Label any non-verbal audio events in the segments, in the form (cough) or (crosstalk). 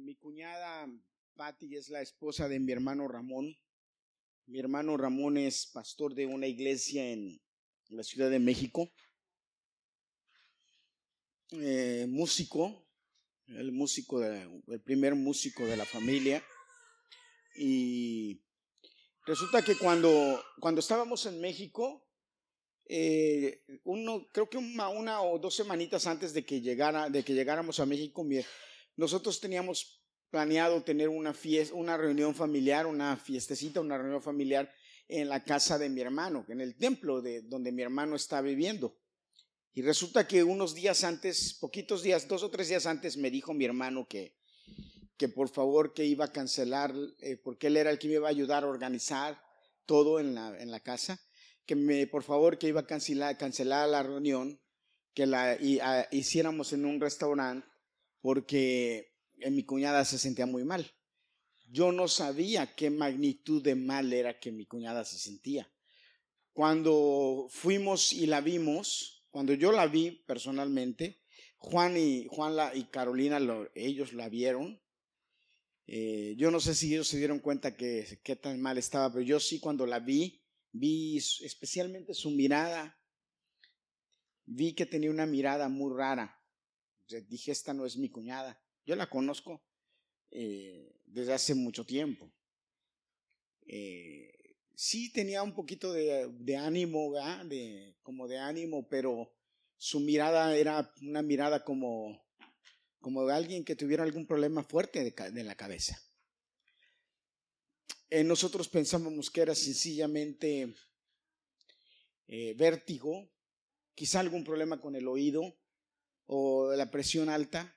mi cuñada Patti es la esposa de mi hermano Ramón. Mi hermano Ramón es pastor de una iglesia en la Ciudad de México. Eh, músico, el músico, el primer músico de la familia. Y resulta que cuando, cuando estábamos en México, eh, uno, creo que una, una, o dos semanitas antes de que, llegara, de que llegáramos a México, nosotros teníamos planeado tener una fiesta, una reunión familiar, una fiestecita, una reunión familiar en la casa de mi hermano, en el templo de donde mi hermano está viviendo. Y resulta que unos días antes, poquitos días, dos o tres días antes, me dijo mi hermano que, que por favor que iba a cancelar, eh, porque él era el que me iba a ayudar a organizar todo en la, en la casa, que me, por favor que iba a cancelar, cancelar la reunión, que la ah, hiciéramos en un restaurante, porque mi cuñada se sentía muy mal. Yo no sabía qué magnitud de mal era que mi cuñada se sentía. Cuando fuimos y la vimos, cuando yo la vi personalmente, Juan y, Juan y Carolina, ellos la vieron. Eh, yo no sé si ellos se dieron cuenta que qué tan mal estaba, pero yo sí cuando la vi, vi especialmente su mirada, vi que tenía una mirada muy rara. Dije, esta no es mi cuñada. Yo la conozco eh, desde hace mucho tiempo. Eh, sí tenía un poquito de, ánimo, De, como de ánimo, pero su mirada era una mirada como, como de alguien que tuviera algún problema fuerte de, la cabeza. Eh, nosotros pensábamos que era sencillamente vértigo, quizá algún problema con el oído o la presión alta.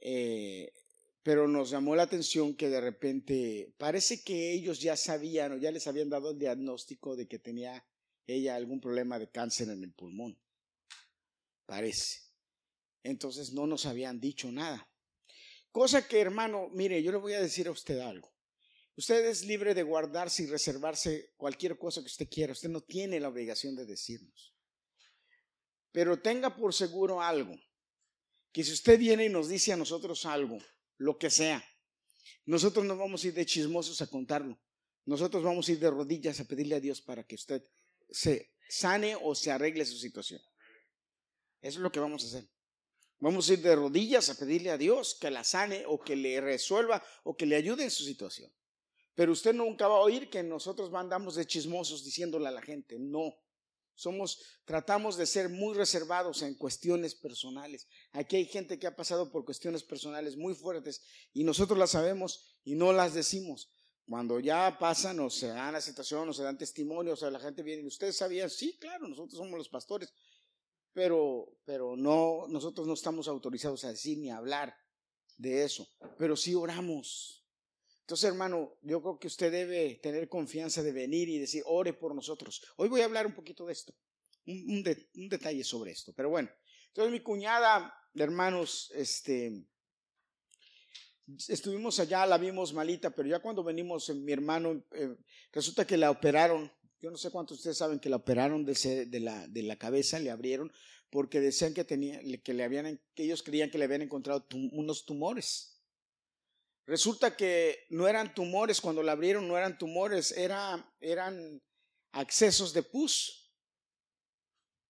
Eh, pero nos llamó la atención que de repente parece que ellos ya sabían o ya les habían dado el diagnóstico de que tenía ella algún problema de cáncer en el pulmón. Parece. Entonces no nos habían dicho nada. Cosa que, hermano, mire, yo le voy a decir a usted algo. Usted es libre de guardarse y reservarse cualquier cosa que usted quiera. Usted no tiene la obligación de decirnos. Pero tenga por seguro algo, que si usted viene y nos dice a nosotros algo, lo que sea. Nosotros no vamos a ir de chismosos a contarlo. Nosotros vamos a ir de rodillas a pedirle a Dios para que usted se sane o se arregle su situación. Eso es lo que vamos a hacer. Vamos a ir de rodillas a pedirle a Dios que la sane o que le resuelva o que le ayude en su situación. Pero usted nunca va a oír que nosotros mandamos de chismosos diciéndole a la gente, no. Somos, tratamos de ser muy reservados en cuestiones personales. Aquí hay gente que ha pasado por cuestiones personales muy fuertes y nosotros las sabemos y no las decimos. Cuando ya pasan o se dan la situación o se dan testimonios, o la gente viene, ¿ustedes sabían? Sí, claro, nosotros somos los pastores, pero, pero no, nosotros no estamos autorizados a decir ni hablar de eso, pero sí oramos. Entonces, hermano, yo creo que usted debe tener confianza de venir y decir, ore por nosotros. Hoy voy a hablar un poquito de esto, un, detalle sobre esto. Pero bueno, entonces mi cuñada, hermanos, este, estuvimos allá, la vimos malita, pero ya cuando venimos, eh, mi hermano, eh, resulta que la operaron. Yo no sé cuántos ustedes saben que la operaron de, de, la, de la cabeza, le abrieron, porque decían que, tenía, que, le habían, que ellos creían que le habían encontrado unos tumores. Resulta que no eran tumores, cuando la abrieron no eran tumores, era, eran accesos de pus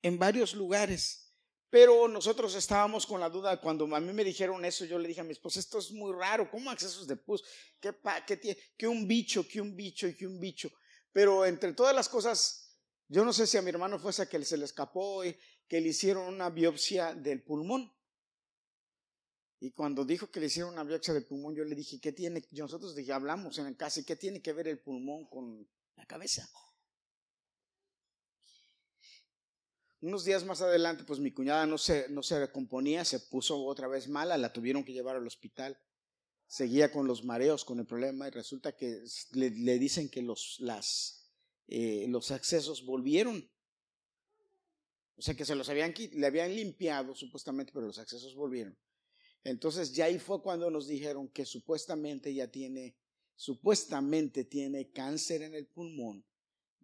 en varios lugares. Pero nosotros estábamos con la duda, cuando a mí me dijeron eso, yo le dije a mi esposa, esto es muy raro, ¿cómo accesos de pus? ¿Qué, qué, que un bicho, que un bicho y que un bicho? Pero entre todas las cosas, yo no sé si a mi hermano fue esa que se le escapó, y que le hicieron una biopsia del pulmón. Y cuando dijo que le hicieron una biopsia de pulmón, yo le dije, ¿qué tiene? Nosotros dije, hablamos en el caso, ¿qué tiene que ver el pulmón con la cabeza? Unos días más adelante, pues mi cuñada no se, no se recomponía, se puso otra vez mala, la tuvieron que llevar al hospital. Seguía con los mareos, con el problema, y resulta que le, dicen que los, las, eh, los accesos volvieron. O sea que se los habían, le habían limpiado supuestamente, pero los accesos volvieron. Entonces ya ahí fue cuando nos dijeron que supuestamente ya tiene, supuestamente tiene cáncer en el pulmón,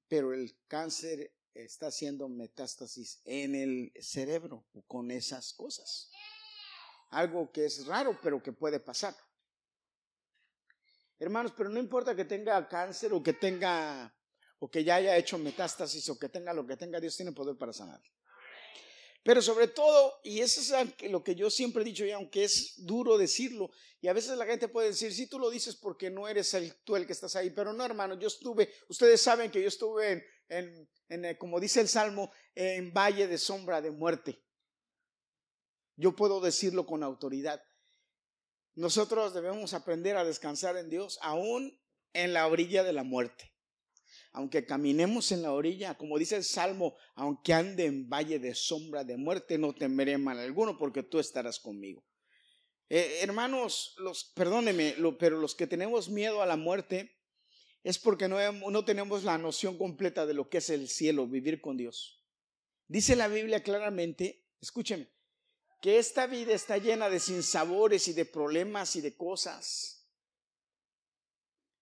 pero el cáncer está haciendo metástasis en el cerebro con esas cosas. algo que es raro, pero que puede pasar. Hermanos, pero no importa que tenga cáncer o que tenga, o que ya haya hecho metástasis o que tenga lo que tenga, Dios tiene poder para sanar. Pero sobre todo, y eso es lo que yo siempre he dicho, y aunque es duro decirlo, y a veces la gente puede decir, sí, tú lo dices porque no eres el, tú el que estás ahí, pero no, hermano, yo estuve, ustedes saben que yo estuve en, en, eh, como dice el Salmo, en valle de sombra de muerte. Yo puedo decirlo con autoridad. Nosotros debemos aprender a descansar en Dios, aún en la orilla de la muerte aunque caminemos en la orilla, como dice el Salmo, aunque ande en valle de sombra de muerte, no temeré mal alguno, porque tú estarás conmigo. Eh, hermanos, los, perdóneme, pero los que tenemos miedo a la muerte es porque no, no tenemos la noción completa de lo que es el cielo, vivir con Dios. Dice la Biblia claramente, escúcheme, que esta vida está llena de sinsabores y de problemas y de cosas.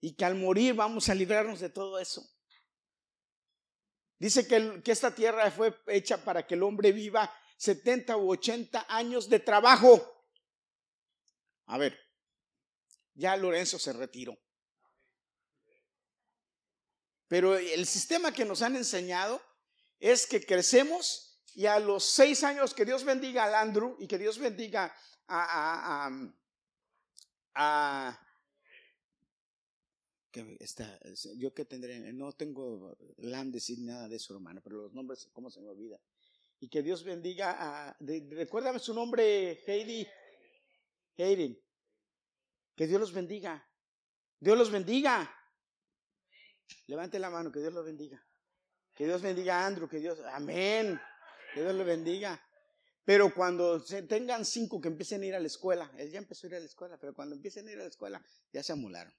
Y que al morir vamos a librarnos de todo eso. Dice que, que esta tierra fue hecha para que el hombre viva 70 u 80 años de trabajo. A ver, ya Lorenzo se retiró. Pero el sistema que nos han enseñado es que crecemos y a los seis años que Dios bendiga al Andrew y que Dios bendiga a, a, a, yo que tendré, no tengo landes y nada de eso, hermano, pero los nombres, ¿cómo se me olvida? Y que Dios bendiga a, recuérdame su nombre, Heidi, Heidi, que Dios los bendiga, Dios los bendiga. Levante la mano, que Dios los bendiga. Que Dios bendiga a Andrew, que Dios, amén, que Dios lo bendiga. Pero cuando se tengan cinco que empiecen a ir a la escuela, él ya empezó a ir a la escuela, pero cuando empiecen a ir a la escuela, ya se amolaron.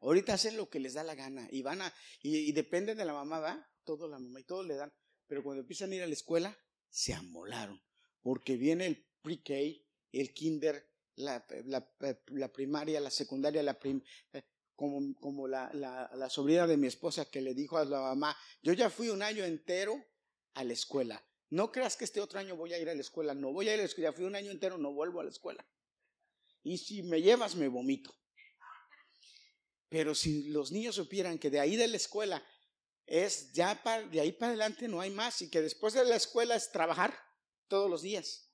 Ahorita hacen lo que les da la gana y van a, y, dependen de la mamá, ¿va? Todo la mamá y todo le dan. Pero cuando empiezan a ir a la escuela, se amolaron. Porque viene el pre-K, el kinder, la, la, primaria, la secundaria, la eh, como, como la, la, sobrina de mi esposa que le dijo a la mamá, yo ya fui un año entero a la escuela. No creas que este otro año voy a ir a la escuela. No voy a ir a la escuela. Ya fui un año entero, no vuelvo a la escuela. Y si me llevas, me vomito. Pero si los niños supieran que de ahí de la escuela es ya de ahí para adelante no hay más y que después de la escuela es trabajar todos los días.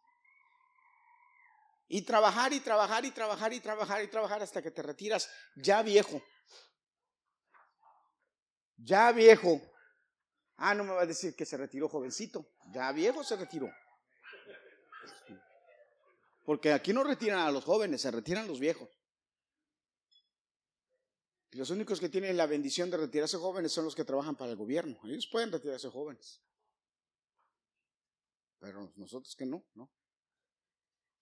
Y trabajar y trabajar y trabajar y trabajar y trabajar hasta que te retiras ya viejo. Ya viejo. Ah, no me va a decir que se retiró jovencito. Ya viejo se retiró. Porque aquí no retiran a los jóvenes, se retiran los viejos. Los únicos que tienen la bendición de retirarse jóvenes son los que trabajan para el gobierno. Ellos pueden retirarse jóvenes. Pero nosotros que no, ¿no?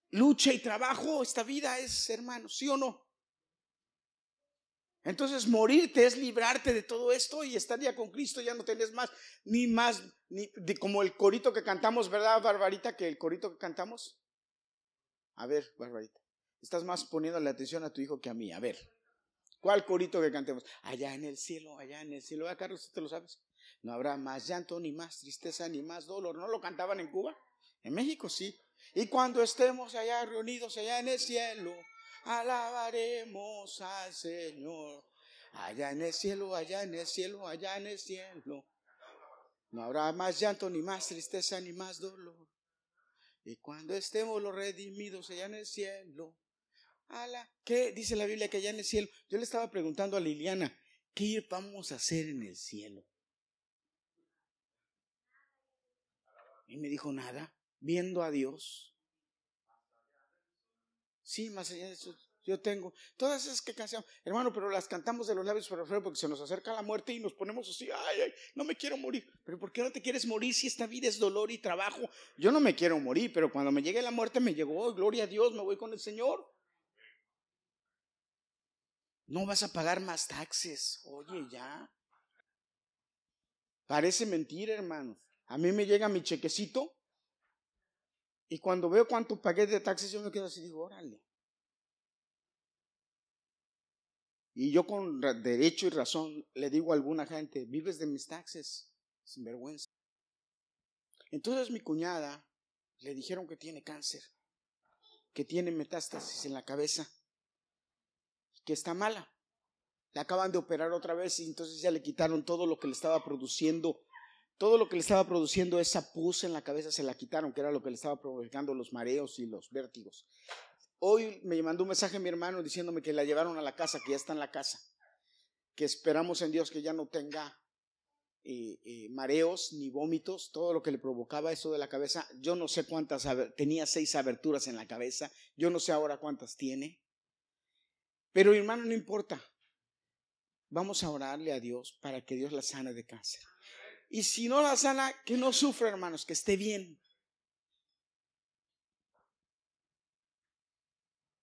Lucha y trabajo, esta vida es, hermano, ¿sí o no? Entonces morirte es librarte de todo esto y estar ya con Cristo, ya no tenés más, ni más, ni como el corito que cantamos, ¿verdad, Barbarita? Que el corito que cantamos. A ver, Barbarita, estás más poniendo la atención a tu hijo que a mí. A ver. ¿Cuál corito que cantemos? Allá en el cielo, allá en el cielo. ¿A Carlos, te lo sabes? No habrá más llanto, ni más tristeza, ni más dolor. ¿No lo cantaban en Cuba? En México sí. Y cuando estemos allá reunidos, allá en el cielo, alabaremos al Señor. Allá en el cielo, allá en el cielo, allá en el cielo. No habrá más llanto, ni más tristeza, ni más dolor. Y cuando estemos los redimidos allá en el cielo, ¿qué dice la Biblia que allá en el cielo? Yo le estaba preguntando a Liliana, ¿qué vamos a hacer en el cielo? Y me dijo, nada, viendo a Dios. Sí, más allá de eso, yo tengo todas esas que canción, hermano, pero las cantamos de los labios para afuera porque se nos acerca la muerte y nos ponemos así, ay, ay, no me quiero morir. Pero ¿por qué no te quieres morir si esta vida es dolor y trabajo? Yo no me quiero morir, pero cuando me llegue la muerte me llegó, gloria a Dios, me voy con el Señor. No vas a pagar más taxes. Oye, ya. Parece mentira, hermanos. A mí me llega mi chequecito y cuando veo cuánto pagué de taxes, yo me quedo así, digo, órale. Y yo con derecho y razón le digo a alguna gente, vives de mis taxes, sin vergüenza. Entonces mi cuñada le dijeron que tiene cáncer. que tiene metástasis en la cabeza, que está mala. Le acaban de operar otra vez y entonces ya le quitaron todo lo que le estaba produciendo, todo lo que le estaba produciendo esa pus en la cabeza se la quitaron, que era lo que le estaba provocando los mareos y los vértigos. Hoy me mandó un mensaje mi hermano diciéndome que la llevaron a la casa, que ya está en la casa, que esperamos en Dios que ya no tenga eh, eh, mareos ni vómitos, todo lo que le provocaba eso de la cabeza. Yo no sé cuántas, tenía seis aberturas en la cabeza, yo no sé ahora cuántas tiene. Pero hermano, no importa. Vamos a orarle a Dios para que Dios la sane de cáncer. Y si no la sana, que no sufra, hermanos, que esté bien.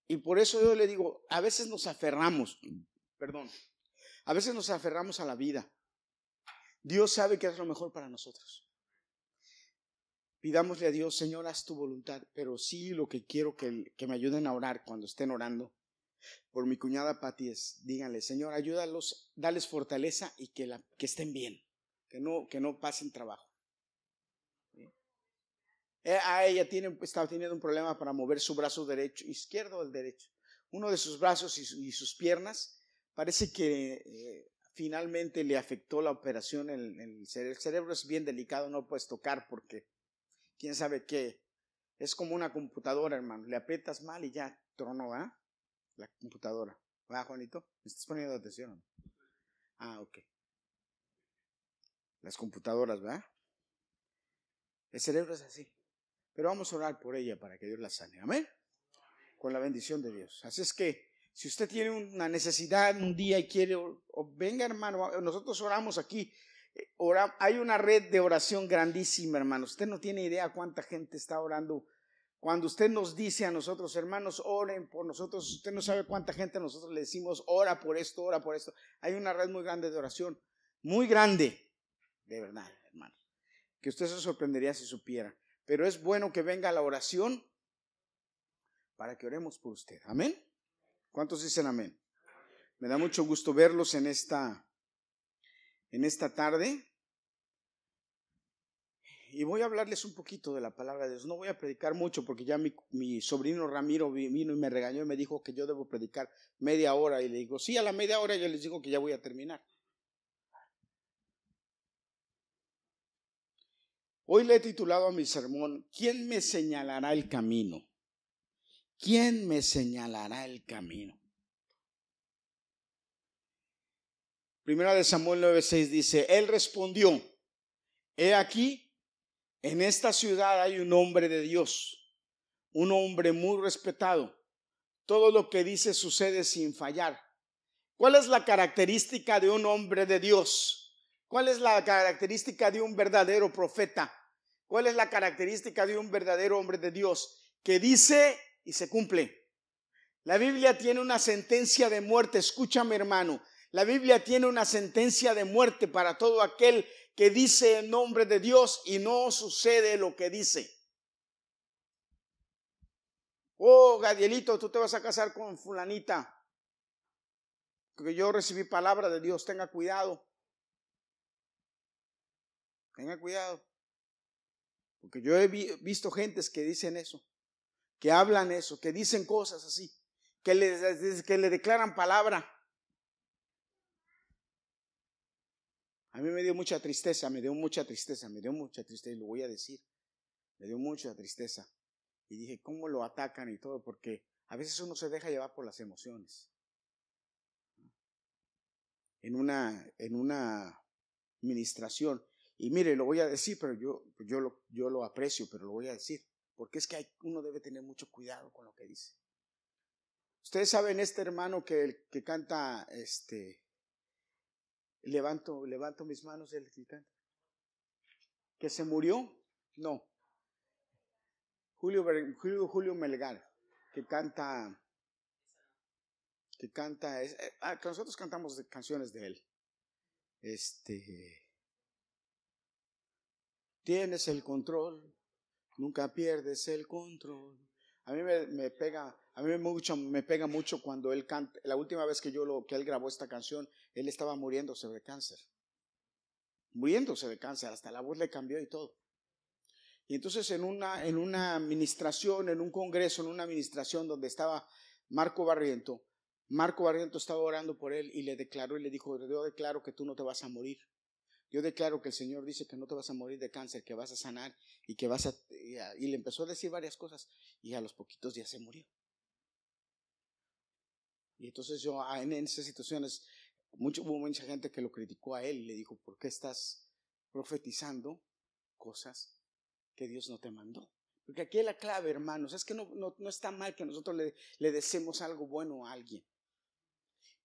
Y por eso yo le digo, a veces nos aferramos, perdón, a veces nos aferramos a la vida. Dios sabe que es lo mejor para nosotros. Pidámosle a Dios, Señor, haz tu voluntad, pero sí lo que quiero que, que me ayuden a orar cuando estén orando por mi cuñada Pati es, díganle, Señor, ayúdalos, dales fortaleza y que, la, que estén bien, que no, que no pasen trabajo. Eh, a ella tiene, estaba teniendo un problema para mover su brazo derecho, izquierdo o el derecho. Uno de sus brazos y, sus piernas parece que eh, finalmente le afectó la operación en, el cerebro. El cerebro es bien delicado, no puedes tocar porque quién sabe qué. Es como una computadora, hermano. Le aprietas mal y ya trono, ¿ah? La computadora. ¿Va, Juanito? ¿Me estás poniendo atención? Ah, ok. Las computadoras, ¿va? El cerebro es así. Pero vamos a orar por ella para que Dios la sane. Amén. Con la bendición de Dios. Así es que si usted tiene una necesidad un día y quiere, venga hermano, nosotros oramos aquí. Eh, hay una red de oración grandísima, hermano. Usted no tiene idea cuánta gente está orando. Cuando usted nos dice a nosotros, hermanos, oren por nosotros, usted no sabe cuánta gente nosotros le decimos, ora por esto, ora por esto. Hay una red muy grande de oración, muy grande, de verdad, hermano, que usted se sorprendería si supiera. Pero es bueno que venga la oración para que oremos por usted. Amén. ¿Cuántos dicen amén? Me da mucho gusto verlos en esta, en esta tarde. Y voy a hablarles un poquito de la palabra de Dios. No voy a predicar mucho porque ya mi, sobrino Ramiro vino y me regañó y me dijo que yo debo predicar media hora. Y le digo, sí, a la media hora yo les digo que ya voy a terminar. Hoy le he titulado a mi sermón, ¿quién me señalará el camino? ¿quién me señalará el camino? Primera de Samuel 9:6 dice, él respondió, he aquí, en esta ciudad hay un hombre de Dios, un hombre muy respetado. Todo lo que dice sucede sin fallar. ¿Cuál es la característica de un hombre de Dios? ¿Cuál es la característica de un verdadero profeta? ¿Cuál es la característica de un verdadero hombre de Dios? Que dice y se cumple. La Biblia tiene una sentencia de muerte, escúchame hermano, la Biblia tiene una sentencia de muerte para todo aquel que dice el nombre de Dios y no sucede lo que dice. Oh, Gadielito, tú te vas a casar con fulanita. Porque yo recibí palabra de Dios, tenga cuidado. Tenga cuidado. Porque yo he visto gentes que dicen eso que hablan eso, que dicen cosas así, que le, que le declaran palabra. A mí me dio mucha tristeza, me dio mucha tristeza, me dio mucha tristeza, y lo voy a decir, me dio mucha tristeza. Y dije, ¿cómo lo atacan y todo? Porque a veces uno se deja llevar por las emociones. En una, en una administración. Y mire, lo voy a decir, pero yo, yo, lo, yo lo aprecio, pero lo voy a decir. Porque es que uno debe tener mucho cuidado con lo que dice. Ustedes saben este hermano que, que canta, este, levanto, levanto mis manos, el que canta. ¿Que se murió? No. Julio, Julio, Julio Melgar, que canta, que canta, eh, ah, nosotros cantamos canciones de él. Este, tienes el control Nunca pierdes el control. A mí me, pega, a mí me, mucho, pega mucho cuando él canta. La última vez que yo lo, que él grabó esta canción, él estaba muriéndose de cáncer. Muriéndose de cáncer, hasta la voz le cambió y todo. Y entonces en una, en una administración, en un congreso, en una administración donde estaba Marco Barriento, Marco Barriento estaba orando por él y le declaró y le dijo, yo declaro que tú no te vas a morir. Yo declaro que el Señor dice que no te vas a morir de cáncer, que vas a sanar y que vas a... Y le empezó a decir varias cosas y a los poquitos días se murió. Y entonces yo ah, en esas situaciones, mucho, hubo mucha gente que lo criticó a él y le dijo, ¿por qué estás profetizando cosas que Dios no te mandó? Porque aquí la clave, hermanos, es que no, no, está mal que nosotros le, le deseemos algo bueno a alguien.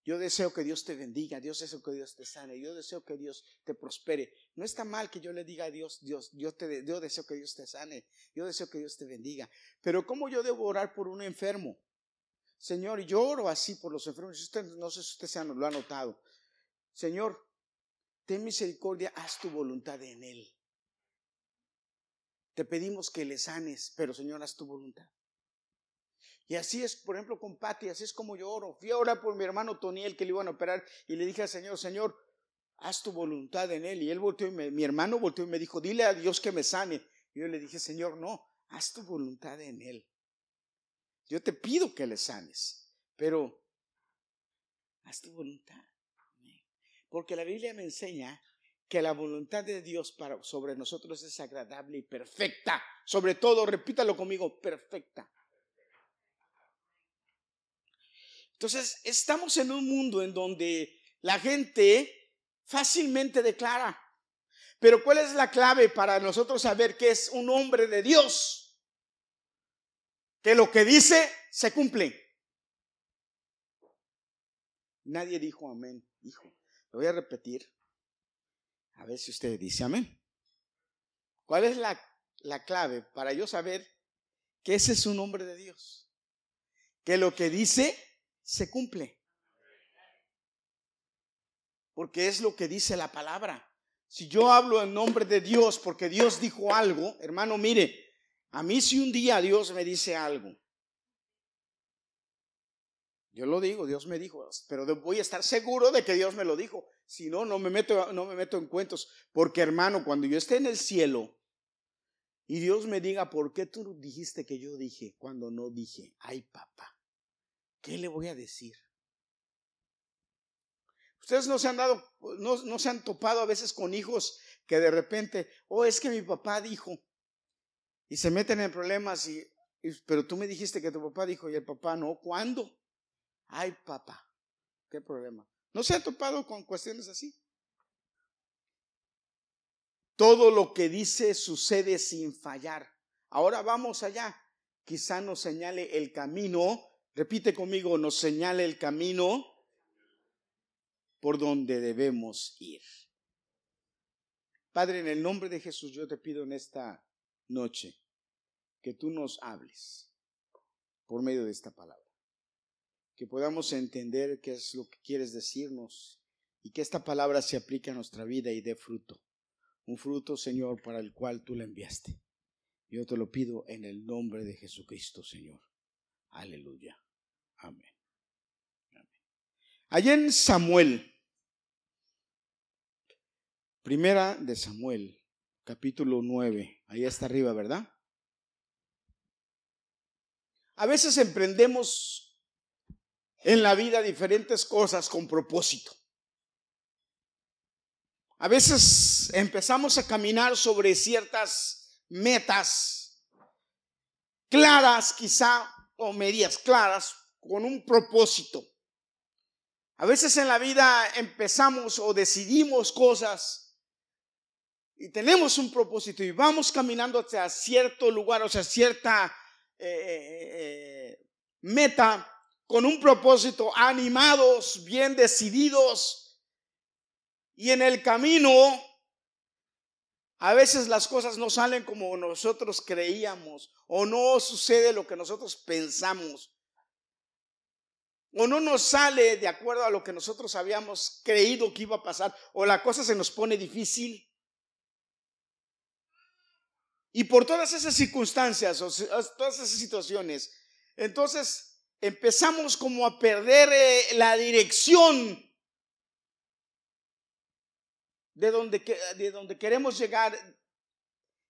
Yo deseo que Dios te bendiga, Dios deseo que Dios te sane, yo deseo que Dios te prospere. No está mal que yo le diga a Dios, Dios, yo, te, deseo que Dios te sane, yo deseo que Dios te bendiga. Pero ¿cómo yo debo orar por un enfermo? Señor, yo oro así por los enfermos. No sé si usted lo ha notado. Señor, ten misericordia, haz tu voluntad en él. Te pedimos que le sanes, pero Señor, haz tu voluntad. Y así es, por ejemplo, con Pati, así es como yo oro. Fui a orar por mi hermano Toniel que le iban a operar y le dije al Señor, Señor, haz tu voluntad en él. Y él volteó y mi hermano volteó y me dijo, dile a Dios que me sane. Y yo le dije, Señor, no, haz tu voluntad en él. Yo te pido que le sanes, pero haz tu voluntad. Porque la Biblia me enseña que la voluntad de Dios para, sobre nosotros es agradable y perfecta. Sobre todo, repítalo conmigo, perfecta. Entonces, estamos en un mundo en donde la gente fácilmente declara. Pero ¿cuál es la clave para nosotros saber que es un hombre de Dios? Que lo que dice se cumple. Nadie dijo amén, hijo. Lo voy a repetir. A ver si usted dice amén. ¿Cuál es la, la clave para yo saber que ese es un hombre de Dios? Que lo que dice se cumple. Porque es lo que dice la palabra. Si yo hablo en nombre de Dios porque Dios dijo algo, hermano, mire, a mí si un día Dios me dice algo, yo lo digo, Dios me dijo, pero voy a estar seguro de que Dios me lo dijo. Si no, no me meto, no me meto en cuentos. Porque hermano, cuando yo esté en el cielo y Dios me diga, ¿por qué tú dijiste que yo dije cuando no dije? Ay, papá. ¿Qué le voy a decir? Ustedes no se han dado, no, se han topado a veces con hijos que de repente, oh, es que mi papá dijo, y se meten en problemas, y, pero tú me dijiste que tu papá dijo y el papá no, ¿cuándo? Ay, papá, qué problema. ¿No se han topado con cuestiones así? Todo lo que dice sucede sin fallar. Ahora vamos allá. Quizá nos señale el camino Repite conmigo, nos señala el camino por donde debemos ir. Padre, en el nombre de Jesús yo te pido en esta noche que tú nos hables por medio de esta palabra. Que podamos entender qué es lo que quieres decirnos y que esta palabra se aplique a nuestra vida y dé fruto. Un fruto, Señor, para el cual tú la enviaste. Yo te lo pido en el nombre de Jesucristo, Señor. Aleluya. Amén. Allá en Samuel, primera de Samuel, capítulo 9, ahí está arriba, ¿verdad? A veces emprendemos en la vida diferentes cosas con propósito. A veces empezamos a caminar sobre ciertas metas claras, quizá, o medias claras, con un propósito. A veces en la vida empezamos o decidimos cosas y tenemos un propósito y vamos caminando hacia cierto lugar, o sea, cierta eh, eh, eh, meta con un propósito, animados, bien decididos. Y en el camino, a veces las cosas no salen como nosotros creíamos o no sucede lo que nosotros pensamos o no nos sale de acuerdo a lo que nosotros habíamos creído que iba a pasar, o la cosa se nos pone difícil. Y por todas esas circunstancias, o todas esas situaciones, entonces empezamos como a perder eh, la dirección de donde, de donde queremos llegar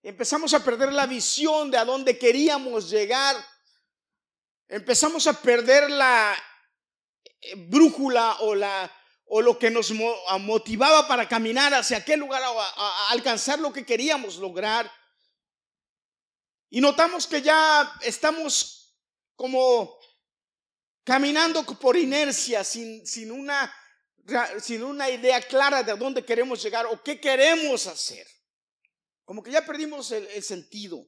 empezamos a perder la visión de a dónde queríamos llegar. Empezamos a perder la brújula o la o lo que nos motivaba para caminar hacia aquel lugar, a, alcanzar lo que queríamos lograr. Y notamos que ya estamos como caminando por inercia, sin, sin, una, sin una idea clara de dónde queremos llegar o qué queremos hacer. Como que ya perdimos el, sentido.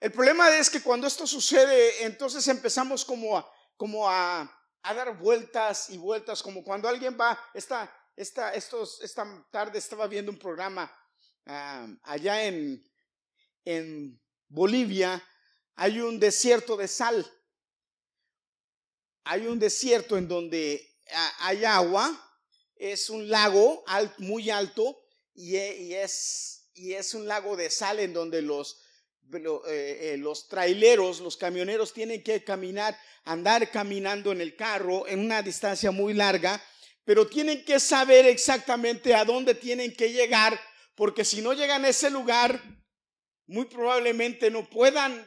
El problema es que cuando esto sucede, entonces empezamos como como a a dar vueltas y vueltas, como cuando alguien va, esta, esta, estos, esta tarde estaba viendo un programa allá en, en Bolivia, hay un desierto de sal. Hay un desierto en donde hay agua, es un lago muy alto y, y, es, y es un lago de sal en donde los, los traileros, los camioneros tienen que caminar, andar caminando en el carro en una distancia muy larga, pero tienen que saber exactamente a dónde tienen que llegar, porque si no llegan a ese lugar, muy probablemente no puedan,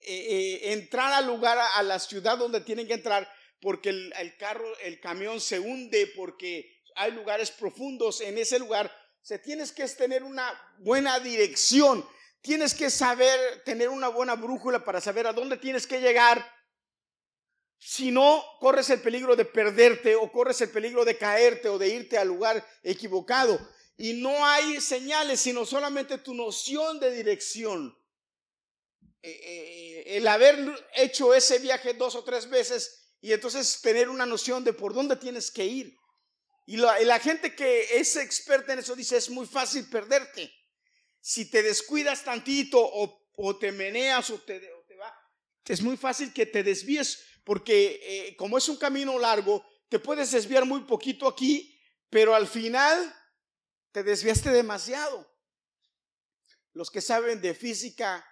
eh, entrar al lugar, a, la ciudad donde tienen que entrar, porque el, el carro, el camión se hunde, porque hay lugares profundos en ese lugar. Se tienes que tener una buena dirección Tienes que saber tener una buena brújula para saber a dónde tienes que llegar. Si no, corres el peligro de perderte o corres el peligro de caerte o de irte al lugar equivocado. Y no hay señales, sino solamente tu noción de dirección. Eh, eh, el haber hecho ese viaje dos o tres veces y entonces tener una noción de por dónde tienes que ir. Y la, y la gente que es experta en eso dice, es muy fácil perderte si te descuidas tantito o, te meneas o te, va, es muy fácil que te desvíes porque eh, como es un camino largo, te puedes desviar muy poquito aquí, pero al final te desviaste demasiado. Los que saben de física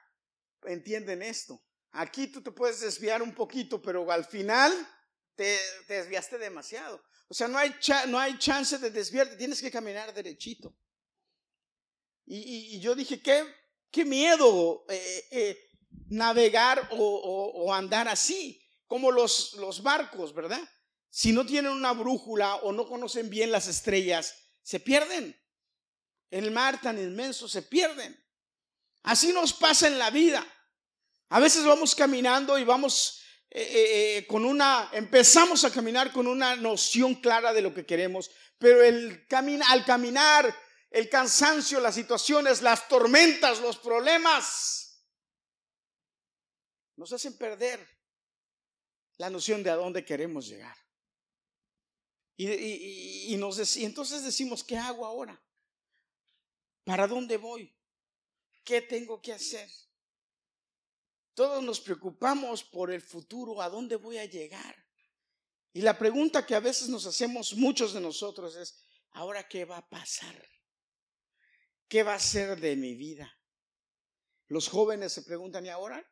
entienden esto. Aquí tú te puedes desviar un poquito, pero al final te, desviaste demasiado. O sea, no hay, no hay chance de desviarte, tienes que caminar derechito. Y, yo dije, qué, qué miedo eh, eh, navegar o, andar así, como los, los barcos, ¿verdad? Si no tienen una brújula o no conocen bien las estrellas, se pierden. En el mar tan inmenso se pierden. Así nos pasa en la vida. A veces vamos caminando y vamos eh, con una, empezamos a caminar con una noción clara de lo que queremos, pero el al caminar el cansancio, las situaciones, las tormentas, los problemas, nos hacen perder la noción de a dónde queremos llegar. Y, entonces decimos, ¿qué hago ahora? ¿Para dónde voy? ¿Qué tengo que hacer? Todos nos preocupamos por el futuro, ¿a dónde voy a llegar? Y la pregunta que a veces nos hacemos muchos de nosotros es, ¿ahora qué va a pasar? ¿Qué va a ser de mi vida? Los jóvenes se preguntan, ¿y ahora?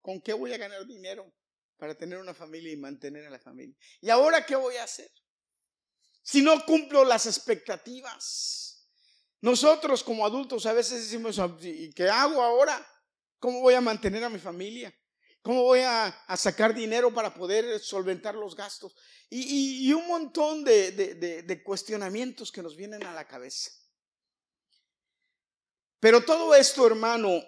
¿Con qué voy a ganar dinero para tener una familia y mantener a la familia? ¿Y ahora qué voy a hacer? Si no cumplo las expectativas. Nosotros como adultos a veces decimos, ¿y qué hago ahora? ¿Cómo voy a mantener a mi familia? ¿Cómo voy a, sacar dinero para poder solventar los gastos? Y, un montón de cuestionamientos que nos vienen a la cabeza. Pero todo esto, hermano,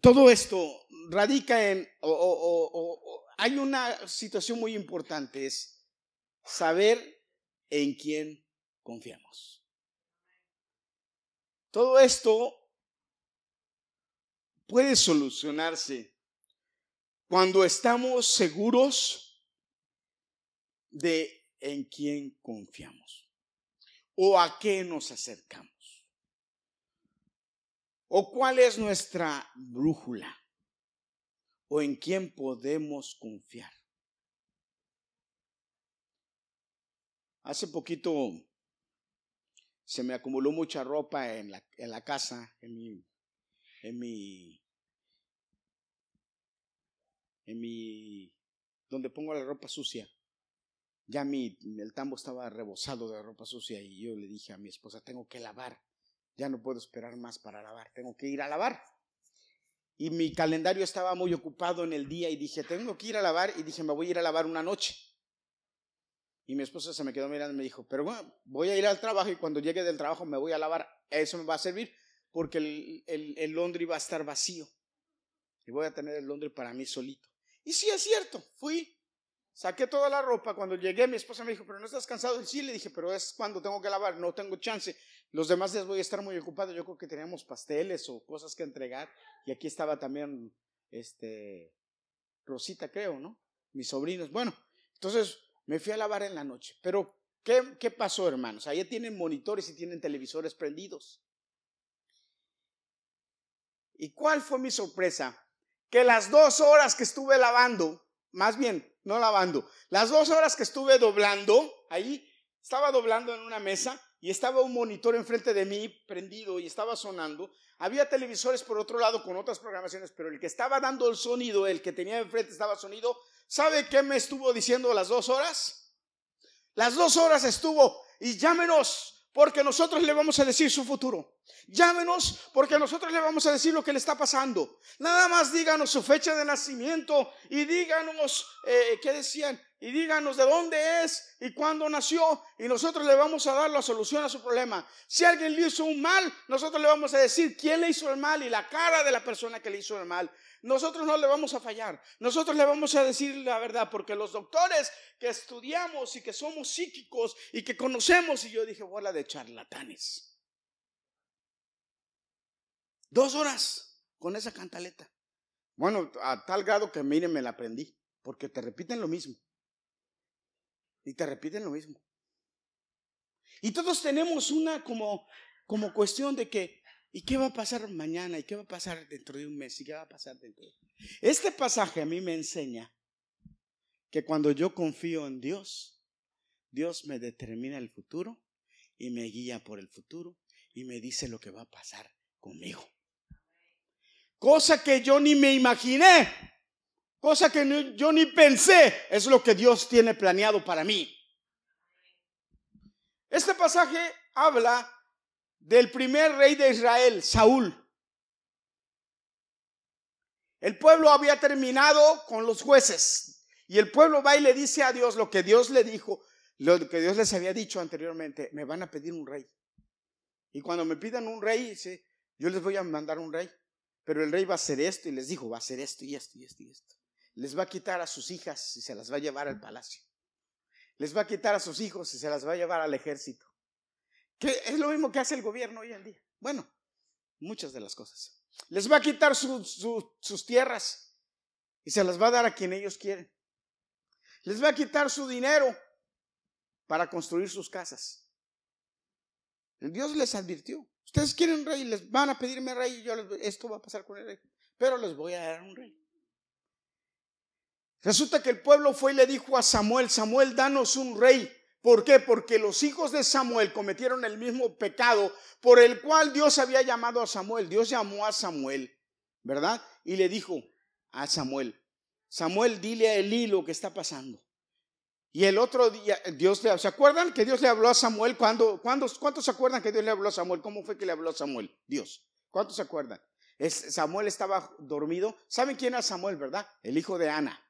todo esto radica en, o, hay una situación muy importante, es saber en quién confiamos. Todo esto puede solucionarse cuando estamos seguros de en quién confiamos o a qué nos acercamos. ¿O cuál es nuestra brújula? ¿O en quién podemos confiar? Hace poquito se me acumuló mucha ropa en la, casa, en mi, en mi, en mi, donde pongo la ropa sucia. Ya mi, el tambo estaba rebosado de ropa sucia y yo le dije a mi esposa, tengo que lavar ya no puedo esperar más para lavar, tengo que ir a lavar. Y mi calendario estaba muy ocupado en el día y dije, tengo que ir a lavar y dije, me voy a ir a lavar una noche. Y mi esposa se me quedó mirando y me dijo, pero bueno, voy a ir al trabajo y cuando llegue del trabajo me voy a lavar. Eso me va a servir porque el, el, el Londres va a estar vacío. Y voy a tener el Londres para mí solito. Y sí, es cierto, fui, saqué toda la ropa. Cuando llegué, mi esposa me dijo, pero no estás cansado. Sí, le dije, pero es cuando tengo que lavar, no tengo chance. Los demás días voy a estar muy ocupado. Yo creo que teníamos pasteles o cosas que entregar. Y aquí estaba también, este, Rosita, creo, ¿no? Mis sobrinos. Bueno, entonces me fui a lavar en la noche. Pero, ¿qué, qué pasó, hermanos? Allá tienen monitores y tienen televisores prendidos. ¿Y cuál fue mi sorpresa? Que las dos horas que estuve lavando, más bien, no lavando, las dos horas que estuve doblando, ahí estaba doblando en una mesa y estaba un monitor enfrente de mí prendido y estaba sonando. Había televisores por otro lado con otras programaciones, pero el que estaba dando el sonido, el que tenía enfrente estaba sonido, ¿sabe qué me estuvo diciendo las dos horas? Las dos horas estuvo y llámenos porque nosotros le vamos a decir su futuro. Llámenos porque nosotros le vamos a decir lo que le está pasando. Nada más díganos su fecha de nacimiento y díganos, eh, ¿qué decían? Y díganos de dónde es y cuándo nació y nosotros le vamos a dar la solución a su problema. Si alguien le hizo un mal, nosotros le vamos a decir quién le hizo el mal y la cara de la persona que le hizo el mal. Nosotros no le vamos a fallar. Nosotros le vamos a decir la verdad porque los doctores que estudiamos y que somos psíquicos y que conocemos, y yo dije, bola de charlatanes. Dos horas con esa cantaleta. Bueno, a tal grado que miren, me la aprendí, porque te repiten lo mismo. Y te repiten lo mismo. Y todos tenemos una como, como cuestión de que, ¿y qué va a pasar mañana? ¿Y qué va a pasar dentro de un mes? ¿Y qué va a pasar dentro de... Este pasaje a mí me enseña que cuando yo confío en Dios, Dios me determina el futuro y me guía por el futuro y me dice lo que va a pasar conmigo. Cosa que yo ni me imaginé. Cosa que yo ni pensé. Es lo que Dios tiene planeado para mí. Este pasaje habla del primer rey de Israel, Saúl. El pueblo había terminado con los jueces y el pueblo va y le dice a Dios lo que Dios le dijo, lo que Dios les había dicho anteriormente, me van a pedir un rey. Y cuando me pidan un rey, yo les voy a mandar un rey. Pero el rey va a hacer esto y les dijo, va a hacer esto y esto y esto y esto. Les va a quitar a sus hijas y se las va a llevar al palacio. Les va a quitar a sus hijos y se las va a llevar al ejército. Que es lo mismo que hace el gobierno hoy en día. Bueno, muchas de las cosas. Les va a quitar sus tierras y se las va a dar a quien ellos quieren. Les va a quitar su dinero para construir sus casas. Dios les advirtió. Ustedes quieren rey, les van a pedirme rey, y yo les, esto va a pasar con el rey, pero les voy a dar un rey. Resulta que el pueblo fue y le dijo a Samuel, Samuel, danos un rey. ¿Por qué? Porque los hijos de Samuel cometieron el mismo pecado por el cual Dios había llamado a Samuel. Dios llamó a Samuel, ¿verdad? Y le dijo a Samuel, Samuel, dile a Elí lo que está pasando. Y el otro día, Dios le, ¿se acuerdan que Dios le habló a Samuel? cuando, ¿Cuántos se acuerdan que Dios le habló a Samuel? ¿Cómo fue que le habló a Samuel? Dios. ¿Cuántos se acuerdan? Samuel estaba dormido. ¿Saben quién era Samuel, verdad? El hijo de Ana.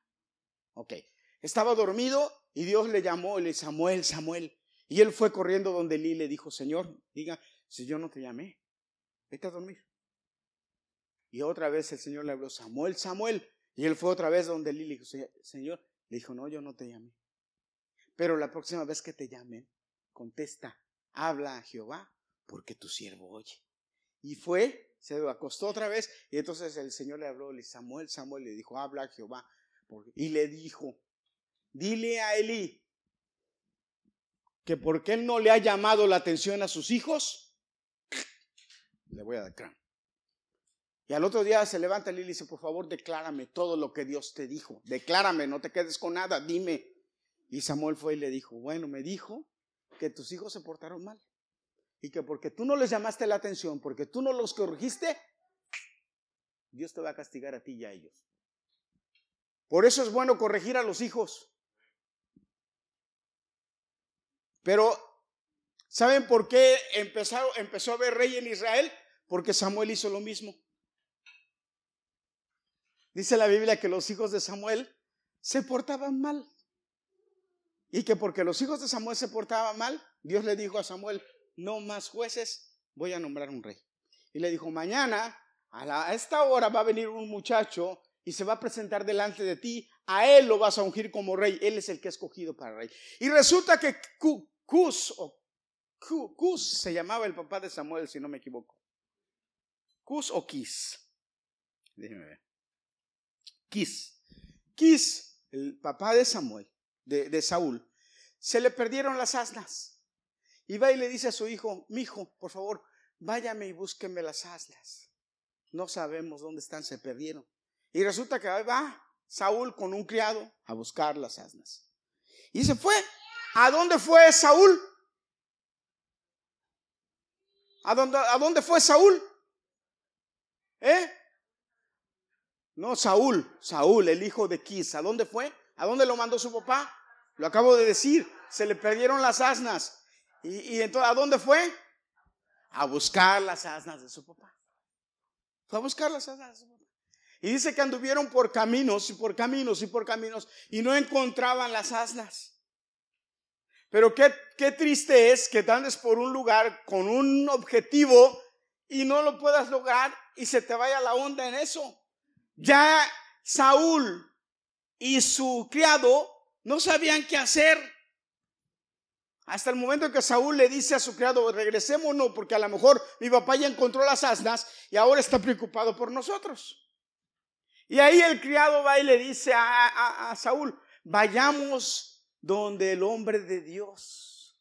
Ok. Estaba dormido y Dios le llamó le Samuel, Samuel. Y él fue corriendo donde Eli le dijo, Señor, diga, si yo no te llamé, vete a dormir. Y otra vez el Señor le habló, Samuel, Samuel. Y él fue otra vez donde Eli le dijo, Señor, le dijo, no, yo no te llamé. Pero la próxima vez que te llamen, contesta, habla a Jehová, porque tu siervo oye. Y fue, se acostó otra vez, y entonces el Señor le habló, le Samuel, Samuel le dijo, habla a Jehová. Y le dijo, dile a Elí que porque él no le ha llamado la atención a sus hijos, (laughs) le voy a dar Y al otro día se levanta Elí y dice, por favor, declárame todo lo que Dios te dijo. Declárame, no te quedes con nada, dime. Y Samuel fue y le dijo, bueno, me dijo que tus hijos se portaron mal. Y que porque tú no les llamaste la atención, porque tú no los corregiste, Dios te va a castigar a ti y a ellos. Por eso es bueno corregir a los hijos. Pero ¿Saben por qué empezó, a haber rey en Israel? Porque Samuel hizo lo mismo. Dice la Biblia que los hijos de Samuel se portaban mal. Y que porque los hijos de Samuel se portaban mal, Dios le dijo a Samuel, no más jueces, voy a nombrar un rey. Y le dijo, mañana a, esta hora va a venir un muchacho y se va a presentar delante de ti, a él lo vas a ungir como rey, él es el que ha escogido para rey. Y resulta que Cus, o Cus se llamaba el papá de Samuel, si no me equivoco. Cus o Kis. Déjeme ver. Kis. Kis, el papá de Samuel, de, de Saúl, se le perdieron las asnas. Y va y le dice a su hijo, mi hijo, por favor, váyame y búsqueme las asnas. No sabemos dónde están, se perdieron. Y resulta que va Saúl con un criado a buscar las asnas. Y se fue. ¿A dónde fue Saúl? ¿A dónde, a dónde fue Saúl? ¿Eh? No, Saúl, Saúl, el hijo de Quis. ¿A dónde fue? ¿A dónde lo mandó su papá? Lo acabo de decir. Se le perdieron las asnas. ¿Y, y entonces a dónde fue? A buscar las asnas de su papá. Fue a buscar las asnas de su papá. Y dice que anduvieron por caminos y por caminos y por caminos y no encontraban las asnas. Pero qué, qué triste es que andes por un lugar con un objetivo y no lo puedas lograr y se te vaya la onda en eso. Ya Saúl y su criado no sabían qué hacer. Hasta el momento que Saúl le dice a su criado, regresemos no, porque a lo mejor mi papá ya encontró las asnas y ahora está preocupado por nosotros. Y ahí el criado va y le dice a, Saúl, vayamos donde el hombre de Dios,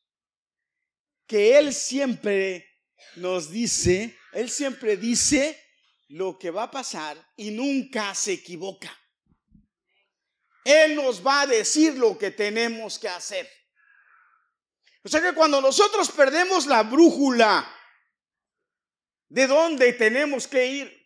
que él siempre nos dice, él siempre dice lo que va a pasar y nunca se equivoca. Él nos va a decir lo que tenemos que hacer. O sea que cuando nosotros perdemos la brújula de dónde tenemos que ir,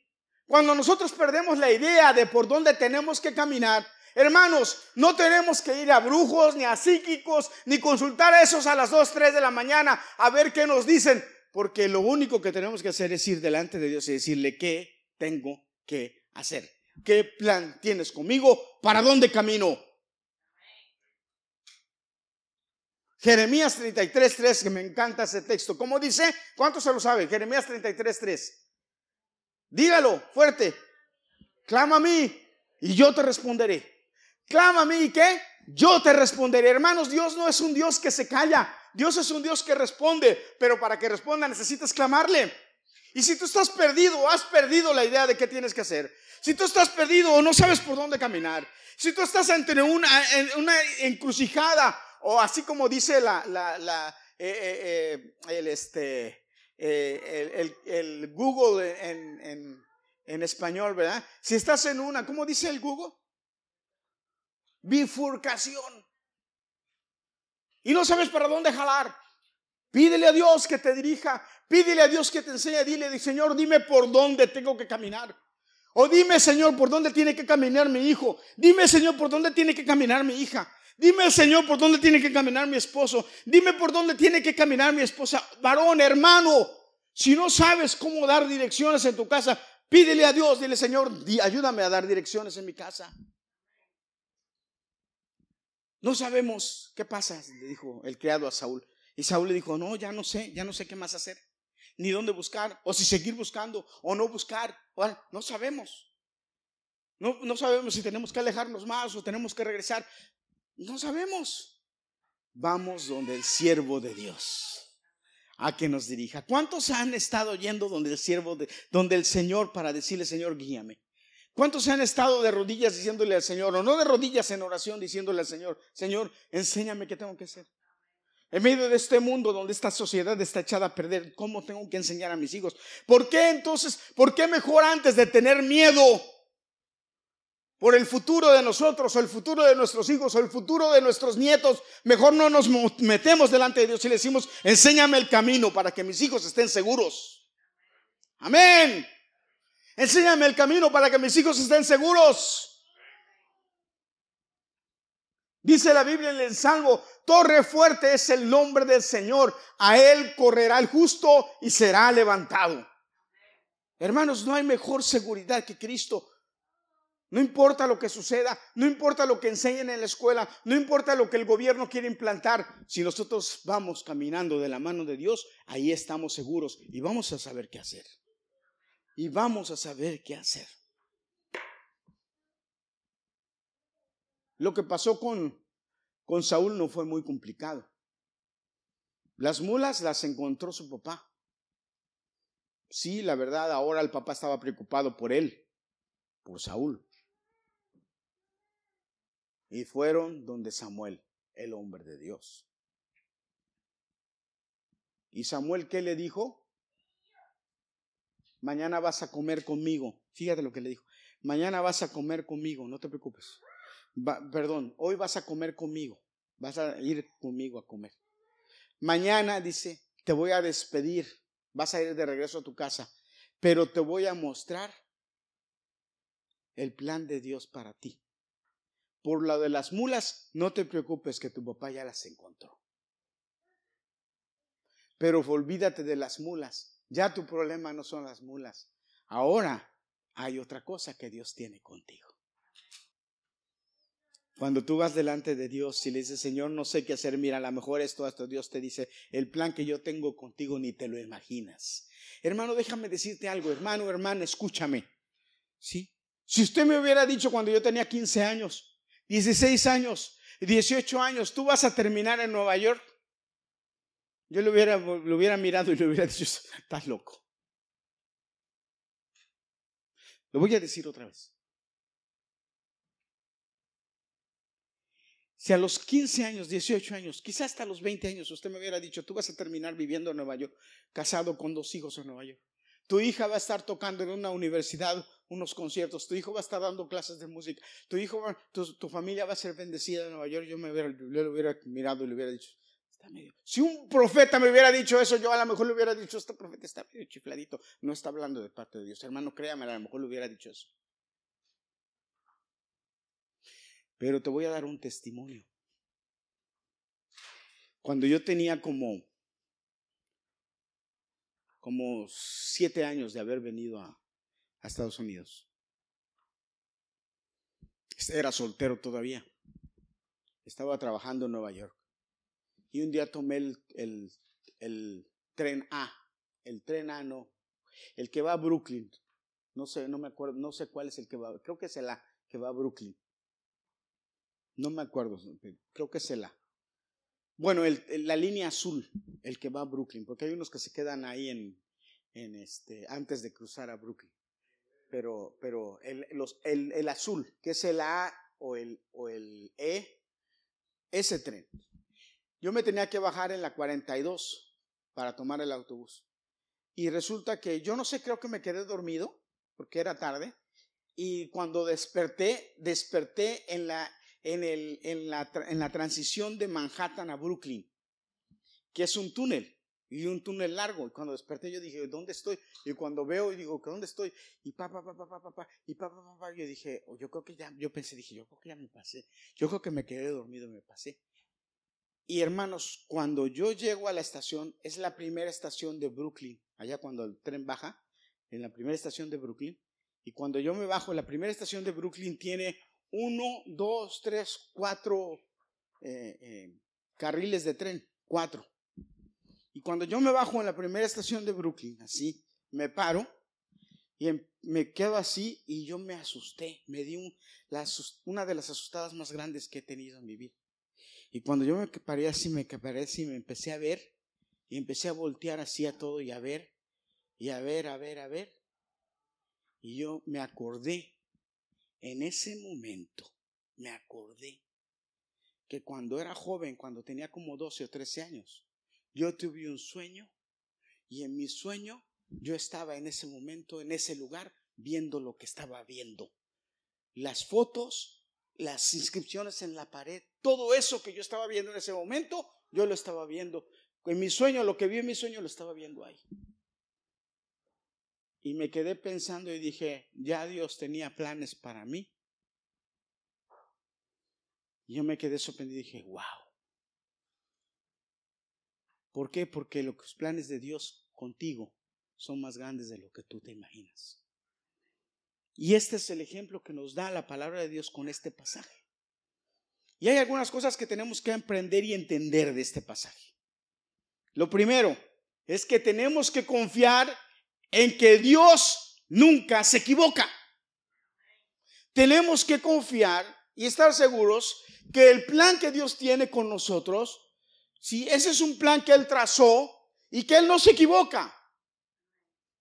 cuando nosotros perdemos la idea de por dónde tenemos que caminar, hermanos, no tenemos que ir a brujos, ni a psíquicos, ni consultar a esos a las 2, 3 de la mañana a ver qué nos dicen, porque lo único que tenemos que hacer es ir delante de Dios y decirle qué tengo que hacer. ¿Qué plan tienes conmigo? ¿Para dónde camino? Jeremías 33.3, que me encanta ese texto. ¿Cómo dice? ¿Cuántos se lo sabe? Jeremías 33.3. Dígalo fuerte. Clama a mí y yo te responderé. Clama a mí y qué? Yo te responderé. Hermanos, Dios no es un Dios que se calla. Dios es un Dios que responde. Pero para que responda necesitas clamarle. Y si tú estás perdido has perdido la idea de qué tienes que hacer, si tú estás perdido o no sabes por dónde caminar, si tú estás entre una, una encrucijada o así como dice la, la, la eh, eh, eh, el, este, el, el, Google en, español, ¿verdad? Si estás en una, ¿cómo dice el Google? Bifurcación. Y no sabes para dónde jalar. Pídele a Dios que te dirija. Pídele a Dios que te enseñe. Dile, Señor, dime por dónde tengo que caminar. O dime, Señor, por dónde tiene que caminar mi hijo. Dime, Señor, por dónde tiene que caminar mi hija. Dime, Señor, por dónde tiene que caminar mi esposo. Dime por dónde tiene que caminar mi esposa. Varón, hermano, si no sabes cómo dar direcciones en tu casa, pídele a Dios, dile, Señor, ayúdame a dar direcciones en mi casa. No sabemos qué pasa, le dijo el criado a Saúl. Y Saúl le dijo, no, ya no sé, ya no sé qué más hacer, ni dónde buscar, o si seguir buscando, o no buscar. No sabemos. No, no sabemos si tenemos que alejarnos más o tenemos que regresar. No sabemos. Vamos donde el siervo de Dios a que nos dirija. ¿Cuántos han estado yendo donde el siervo de, donde el Señor para decirle, Señor, guíame? ¿Cuántos han estado de rodillas diciéndole al Señor, o no de rodillas en oración diciéndole al Señor, Señor, enséñame qué tengo que hacer? En medio de este mundo donde esta sociedad está echada a perder, ¿cómo tengo que enseñar a mis hijos? ¿Por qué entonces, por qué mejor antes de tener miedo por el futuro de nosotros o el futuro de nuestros hijos o el futuro de nuestros nietos, mejor no nos metemos delante de Dios y le decimos, enséñame el camino para que mis hijos estén seguros. Amén. Enséñame el camino para que mis hijos estén seguros. Dice la Biblia en el Salmo, torre fuerte es el nombre del Señor, a él correrá el justo y será levantado. Hermanos, no hay mejor seguridad que Cristo. No importa lo que suceda, no importa lo que enseñen en la escuela, no importa lo que el gobierno quiere implantar, si nosotros vamos caminando de la mano de Dios, ahí estamos seguros y vamos a saber qué hacer. Y vamos a saber qué hacer. Lo que pasó con, con Saúl no fue muy complicado. Las mulas las encontró su papá. Sí, la verdad, ahora el papá estaba preocupado por él, por Saúl y fueron donde Samuel, el hombre de Dios. ¿Y Samuel qué le dijo? Mañana vas a comer conmigo. Fíjate lo que le dijo. Mañana vas a comer conmigo, no te preocupes. perdón, hoy vas a comer conmigo. Vas a ir conmigo a comer. Mañana, dice, te voy a despedir. Vas a ir de regreso a tu casa. Pero te voy a mostrar el plan de Dios para ti. Por lo de las mulas, no te preocupes que tu papá ya las encontró. Pero olvídate de las mulas. Ya tu problema no son las mulas. Ahora hay otra cosa que Dios tiene contigo. Cuando tú vas delante de Dios y le dices, Señor, no sé qué hacer, mira, a lo mejor esto, esto, Dios te dice, el plan que yo tengo contigo ni te lo imaginas. Hermano, déjame decirte algo, hermano, hermana, escúchame. ¿Sí? Si usted me hubiera dicho cuando yo tenía 15 años, 16 años, 18 años, tú vas a terminar en Nueva York. Yo lo hubiera mirado y le hubiera dicho, estás loco. Lo voy a decir otra vez. Si a los 15 años, 18 años, quizás hasta los 20 años, usted me hubiera dicho, tú vas a terminar viviendo en Nueva York, casado con dos hijos en Nueva York. Tu hija va a estar tocando en una universidad unos conciertos, tu hijo va a estar dando clases de música, tu hijo, tu, familia va a ser bendecida en Nueva York. Yo me le hubiera mirado y le hubiera dicho, está medio. Si un profeta me hubiera dicho eso, yo a lo mejor le hubiera dicho, este profeta está medio chifladito, no está hablando de parte de Dios. Hermano, créame, a lo mejor le hubiera dicho eso. Pero te voy a dar un testimonio. Cuando yo tenía como como siete años de haber venido a, Estados Unidos. Era soltero todavía. Estaba trabajando en Nueva York. Y un día tomé el, el, el tren A. El tren A no. El que va a Brooklyn. No sé, no me acuerdo, no sé cuál es el que va. Creo que es el A, que va a Brooklyn. No me acuerdo, creo que es el A. Bueno, la línea azul, el que va a Brooklyn, porque hay unos que se quedan ahí en, en este, antes de cruzar a Brooklyn. Pero, pero el, los, el, el azul, que es el A o el, o el E, ese tren. Yo me tenía que bajar en la 42 para tomar el autobús. Y resulta que yo no sé, creo que me quedé dormido, porque era tarde. Y cuando desperté, desperté en la, en, el, en, la, en la transición de Manhattan a Brooklyn, que es un túnel y un túnel largo. Y cuando desperté yo dije, ¿dónde estoy? Y cuando veo y digo, ¿dónde estoy? Y pa, pa, pa, pa, pa, pa, y pa, pa, pa, pa, yo dije, oh, yo creo que ya, yo pensé, dije, yo creo que ya me pasé. Yo creo que me quedé dormido me pasé. Y hermanos, cuando yo llego a la estación, es la primera estación de Brooklyn, allá cuando el tren baja, en la primera estación de Brooklyn. Y cuando yo me bajo, la primera estación de Brooklyn tiene uno, dos, tres, cuatro eh, eh, carriles de tren, cuatro. Y cuando yo me bajo en la primera estación de Brooklyn, así, me paro y em, me quedo así y yo me asusté, me di un, una de las asustadas más grandes que he tenido en mi vida. Y cuando yo me paré así, me paré así, me empecé a ver y empecé a voltear así a todo y a ver, y a ver, a ver, a ver. Y yo me acordé en ese momento me acordé que cuando era joven, cuando tenía como 12 o 13 años, yo tuve un sueño y en mi sueño yo estaba en ese momento, en ese lugar, viendo lo que estaba viendo. Las fotos, las inscripciones en la pared, todo eso que yo estaba viendo en ese momento, yo lo estaba viendo. En mi sueño, lo que vi en mi sueño, lo estaba viendo ahí. Y me quedé pensando y dije, ya Dios tenía planes para mí. Y yo me quedé sorprendido y dije, wow. ¿Por qué? Porque los planes de Dios contigo son más grandes de lo que tú te imaginas. Y este es el ejemplo que nos da la palabra de Dios con este pasaje. Y hay algunas cosas que tenemos que aprender y entender de este pasaje. Lo primero es que tenemos que confiar en que Dios nunca se equivoca. Tenemos que confiar y estar seguros que el plan que Dios tiene con nosotros, si ese es un plan que Él trazó y que Él no se equivoca,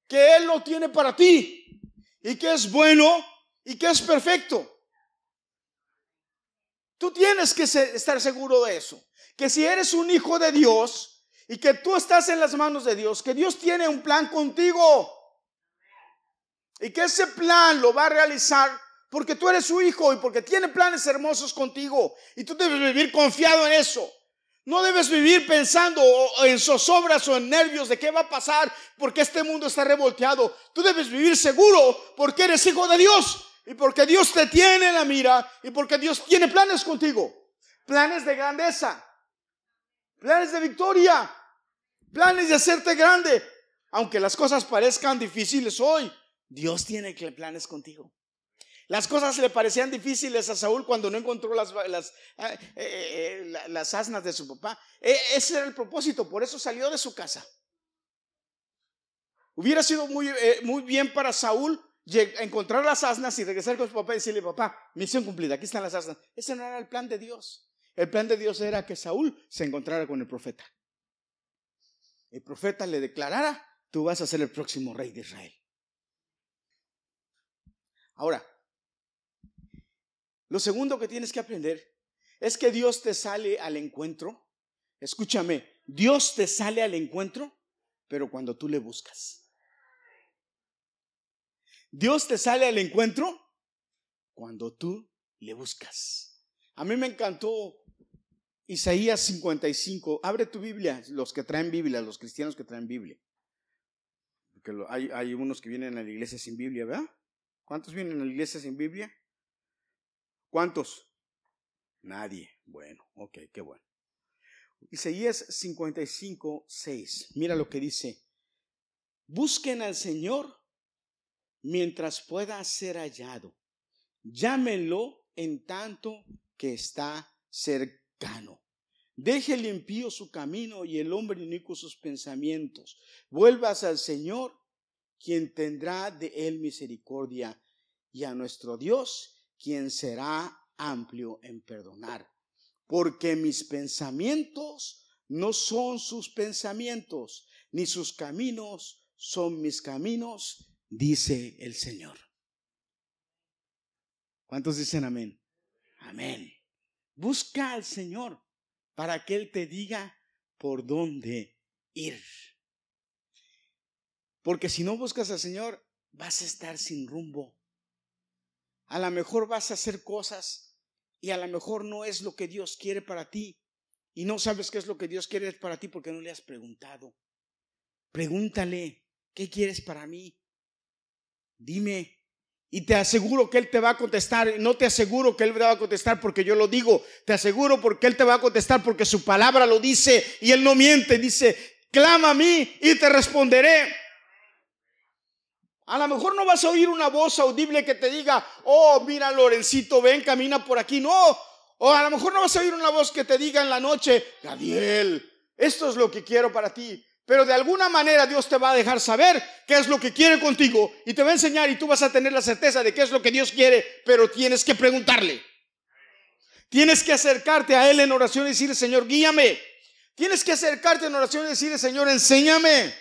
que Él lo tiene para ti y que es bueno y que es perfecto. Tú tienes que estar seguro de eso, que si eres un hijo de Dios y que tú estás en las manos de Dios, que Dios tiene un plan contigo y que ese plan lo va a realizar porque tú eres su hijo y porque tiene planes hermosos contigo y tú debes vivir confiado en eso. No debes vivir pensando en zozobras o en nervios de qué va a pasar porque este mundo está revolteado. Tú debes vivir seguro porque eres hijo de Dios y porque Dios te tiene en la mira y porque Dios tiene planes contigo. Planes de grandeza, planes de victoria, planes de hacerte grande. Aunque las cosas parezcan difíciles hoy, Dios tiene planes contigo. Las cosas le parecían difíciles a Saúl cuando no encontró las, las, ah, eh, eh, las asnas de su papá. E, ese era el propósito, por eso salió de su casa. Hubiera sido muy, eh, muy bien para Saúl encontrar las asnas y regresar con su papá y decirle, papá, misión cumplida, aquí están las asnas. Ese no era el plan de Dios. El plan de Dios era que Saúl se encontrara con el profeta. El profeta le declarara, tú vas a ser el próximo rey de Israel. Ahora, lo segundo que tienes que aprender es que Dios te sale al encuentro. Escúchame, Dios te sale al encuentro, pero cuando tú le buscas. Dios te sale al encuentro cuando tú le buscas. A mí me encantó Isaías 55. Abre tu Biblia, los que traen Biblia, los cristianos que traen Biblia. Porque hay, unos que vienen a la iglesia sin Biblia, ¿verdad? ¿Cuántos vienen a la iglesia sin Biblia? ¿Cuántos? Nadie. Bueno, ok, qué bueno. Isaías 55, 6. Mira lo que dice. Busquen al Señor mientras pueda ser hallado. Llámenlo en tanto que está cercano. Deje limpio su camino y el hombre inico sus pensamientos. Vuelvas al Señor, quien tendrá de él misericordia, y a nuestro Dios, quien será amplio en perdonar. Porque mis pensamientos no son sus pensamientos, ni sus caminos son mis caminos, dice el Señor. ¿Cuántos dicen amén? Amén. Busca al Señor para que Él te diga por dónde ir. Porque si no buscas al Señor, vas a estar sin rumbo. A lo mejor vas a hacer cosas y a lo mejor no es lo que Dios quiere para ti. Y no sabes qué es lo que Dios quiere para ti porque no le has preguntado. Pregúntale, ¿qué quieres para mí? Dime. Y te aseguro que Él te va a contestar. No te aseguro que Él te va a contestar porque yo lo digo. Te aseguro porque Él te va a contestar porque su palabra lo dice y Él no miente. Dice, clama a mí y te responderé. A lo mejor no vas a oír una voz audible que te diga, oh, mira Lorencito, ven, camina por aquí. No. O a lo mejor no vas a oír una voz que te diga en la noche, Gabriel, esto es lo que quiero para ti. Pero de alguna manera Dios te va a dejar saber qué es lo que quiere contigo y te va a enseñar y tú vas a tener la certeza de qué es lo que Dios quiere, pero tienes que preguntarle. Tienes que acercarte a Él en oración y decirle, Señor, guíame. Tienes que acercarte en oración y decirle, Señor, enséñame.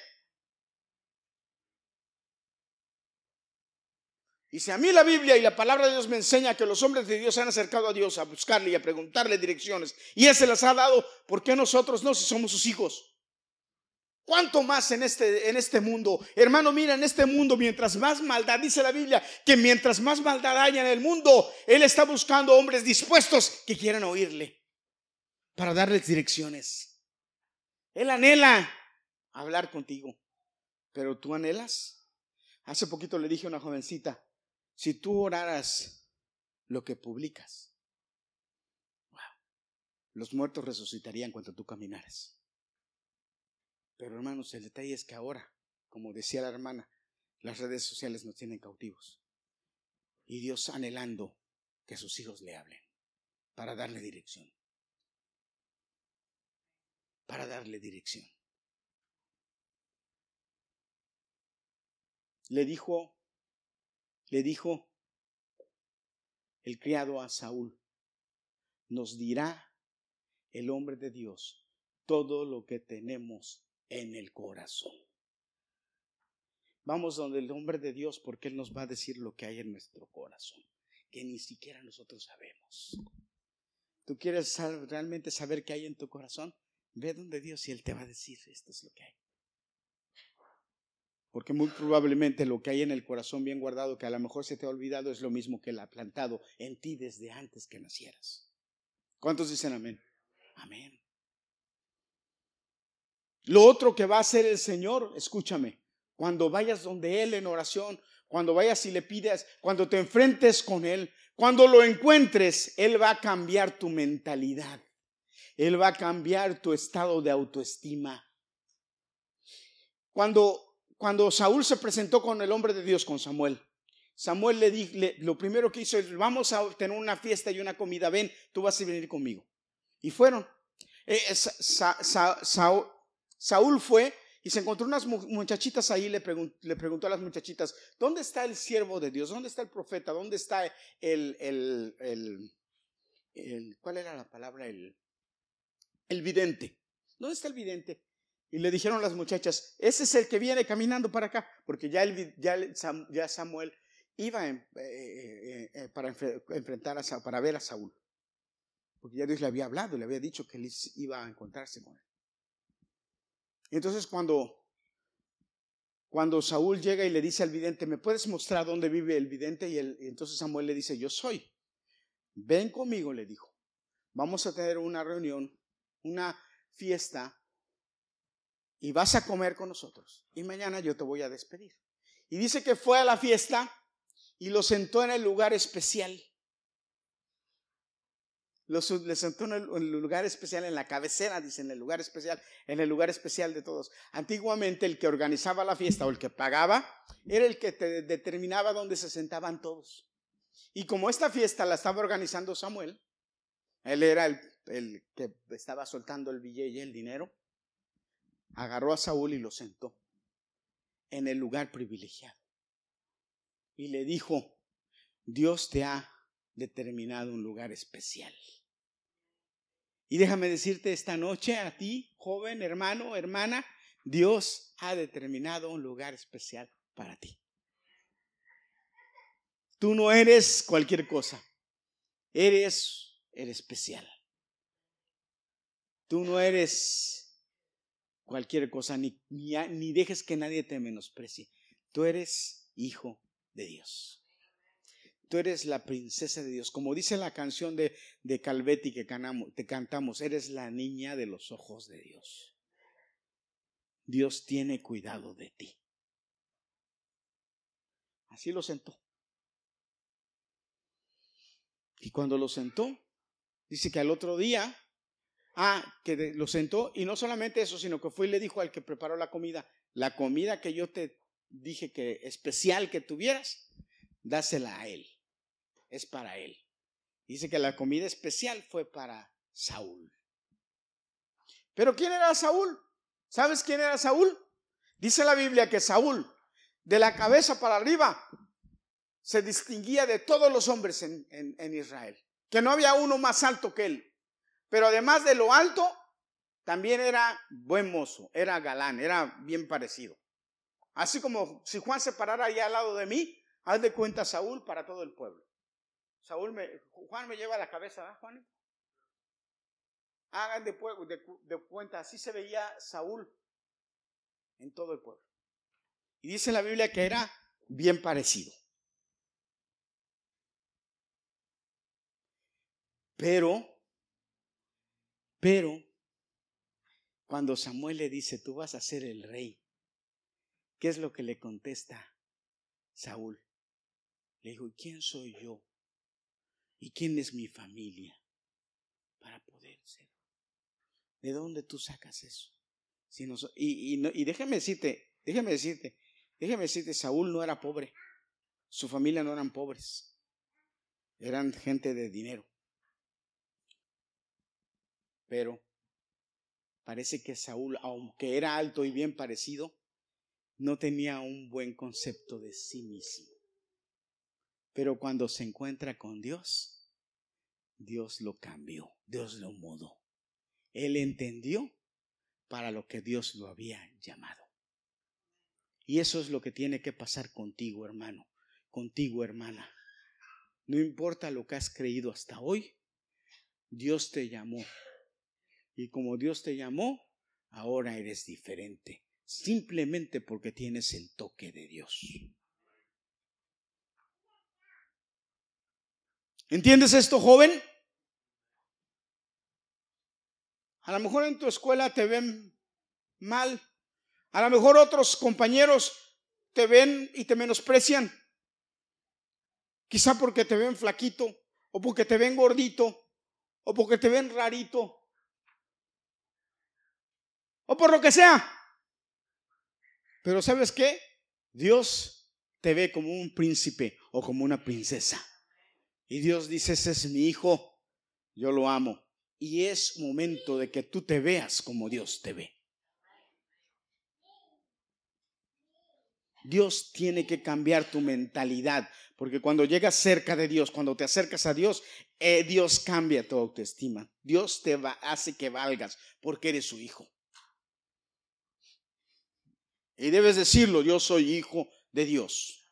Y si a mí la Biblia y la palabra de Dios me enseña que los hombres de Dios se han acercado a Dios a buscarle y a preguntarle direcciones, y Él se las ha dado, ¿por qué nosotros no si somos sus hijos? ¿Cuánto más en este, en este mundo? Hermano, mira, en este mundo, mientras más maldad, dice la Biblia, que mientras más maldad haya en el mundo, Él está buscando hombres dispuestos que quieran oírle para darles direcciones. Él anhela hablar contigo, pero tú anhelas. Hace poquito le dije a una jovencita, si tú oraras lo que publicas. Wow. los muertos resucitarían cuando tú caminaras. Pero hermanos, el detalle es que ahora, como decía la hermana, las redes sociales nos tienen cautivos. Y Dios anhelando que sus hijos le hablen para darle dirección. Para darle dirección. Le dijo, le dijo el criado a Saúl, nos dirá el hombre de Dios todo lo que tenemos en el corazón. Vamos donde el hombre de Dios porque Él nos va a decir lo que hay en nuestro corazón, que ni siquiera nosotros sabemos. ¿Tú quieres realmente saber qué hay en tu corazón? Ve donde Dios y Él te va a decir, esto es lo que hay. Porque muy probablemente lo que hay en el corazón bien guardado, que a lo mejor se te ha olvidado, es lo mismo que Él ha plantado en ti desde antes que nacieras. ¿Cuántos dicen amén? Amén. Lo otro que va a hacer el Señor, escúchame, cuando vayas donde Él en oración, cuando vayas y le pidas, cuando te enfrentes con Él, cuando lo encuentres, Él va a cambiar tu mentalidad. Él va a cambiar tu estado de autoestima. Cuando, cuando Saúl se presentó con el hombre de Dios, con Samuel, Samuel le dijo, lo primero que hizo es, vamos a tener una fiesta y una comida, ven, tú vas a venir conmigo. Y fueron. Eh, Saúl fue y se encontró unas muchachitas ahí, le, preguntó a las muchachitas, ¿dónde está el siervo de Dios? ¿Dónde está el profeta? ¿Dónde está el, el, ¿cuál era la palabra? El, el vidente. ¿Dónde está el vidente? Y le dijeron las muchachas, ese es el que viene caminando para acá, porque ya Samuel iba eh, eh, eh, para enfrentar a para ver a Saúl. Porque ya Dios le había hablado, le había dicho que él iba a encontrarse con él. Y entonces cuando, cuando Saúl llega y le dice al vidente, ¿me puedes mostrar dónde vive el vidente? Y, y entonces Samuel le dice, yo soy. Ven conmigo, le dijo. Vamos a tener una reunión una fiesta y vas a comer con nosotros. Y mañana yo te voy a despedir. Y dice que fue a la fiesta y lo sentó en el lugar especial. Lo, le sentó en el, lugar especial, en la cabecera, dice, en el lugar especial, en el lugar especial de todos. Antiguamente el que organizaba la fiesta o el que pagaba era el que te determinaba dónde se sentaban todos. Y como esta fiesta la estaba organizando Samuel, él era el el que estaba soltando el billete y el dinero, agarró a Saúl y lo sentó en el lugar privilegiado. Y le dijo, Dios te ha determinado un lugar especial. Y déjame decirte esta noche a ti, joven, hermano, hermana, Dios ha determinado un lugar especial para ti. Tú no eres cualquier cosa, eres el especial. Tú no eres cualquier cosa, ni, ni, dejes que nadie te menosprecie. Tú eres hijo de Dios. Tú eres la princesa de Dios. Como dice la canción de, de Calvetti que te cantamos, eres la niña de los ojos de Dios. Dios tiene cuidado de ti. Así lo sentó. Y cuando lo sentó, dice que al otro día Ah, que lo sentó y no solamente eso, sino que fue y le dijo al que preparó la comida, la comida que yo te dije que especial que tuvieras, dásela a él. Es para él. Dice que la comida especial fue para Saúl. Pero ¿quién era Saúl? ¿Sabes quién era Saúl? Dice la Biblia que Saúl, de la cabeza para arriba, se distinguía de todos los hombres en, Israel. Que no había uno más alto que él. Pero además de lo alto, también era buen mozo, era galán, era bien parecido. Así como si Juan se parara ahí al lado de mí, haz de cuenta Saúl para todo el pueblo. Saúl me, Juan me lleva la cabeza, ¿verdad, Juan? Hagan de, de, de cuenta, así se veía Saúl en todo el pueblo. Y dice la Biblia que era bien parecido. Pero pero cuando Samuel le dice, tú vas a ser el rey, ¿qué es lo que le contesta Saúl? Le dijo, ¿quién soy yo? ¿Y quién es mi familia? para poder ser. ¿De dónde tú sacas eso? Si y, y, y déjame decirte, déjame decirte, déjame decirte, Saúl no era pobre. Su familia no eran pobres. Eran gente de dinero. Pero parece que Saúl, aunque era alto y bien parecido, no tenía un buen concepto de sí mismo. Pero cuando se encuentra con Dios, Dios lo cambió, Dios lo mudó. Él entendió para lo que Dios lo había llamado. Y eso es lo que tiene que pasar contigo, hermano, contigo, hermana. No importa lo que has creído hasta hoy, Dios te llamó. Y como Dios te llamó, ahora eres diferente, simplemente porque tienes el toque de Dios. ¿Entiendes esto, joven? A lo mejor en tu escuela te ven mal. A lo mejor otros compañeros te ven y te menosprecian. Quizá porque te ven flaquito, o porque te ven gordito, o porque te ven rarito, o por lo que sea. Pero ¿sabes qué? Dios te ve como un príncipe o como una princesa. Y Dios dice, ese es mi hijo, yo lo amo. Y es momento de que tú te veas como Dios te ve. Dios tiene que cambiar tu mentalidad, porque cuando llegas cerca de Dios, cuando te acercas a Dios, eh, Dios cambia tu autoestima. Dios te hace que valgas porque eres su hijo. Y debes decirlo, yo soy hijo de Dios.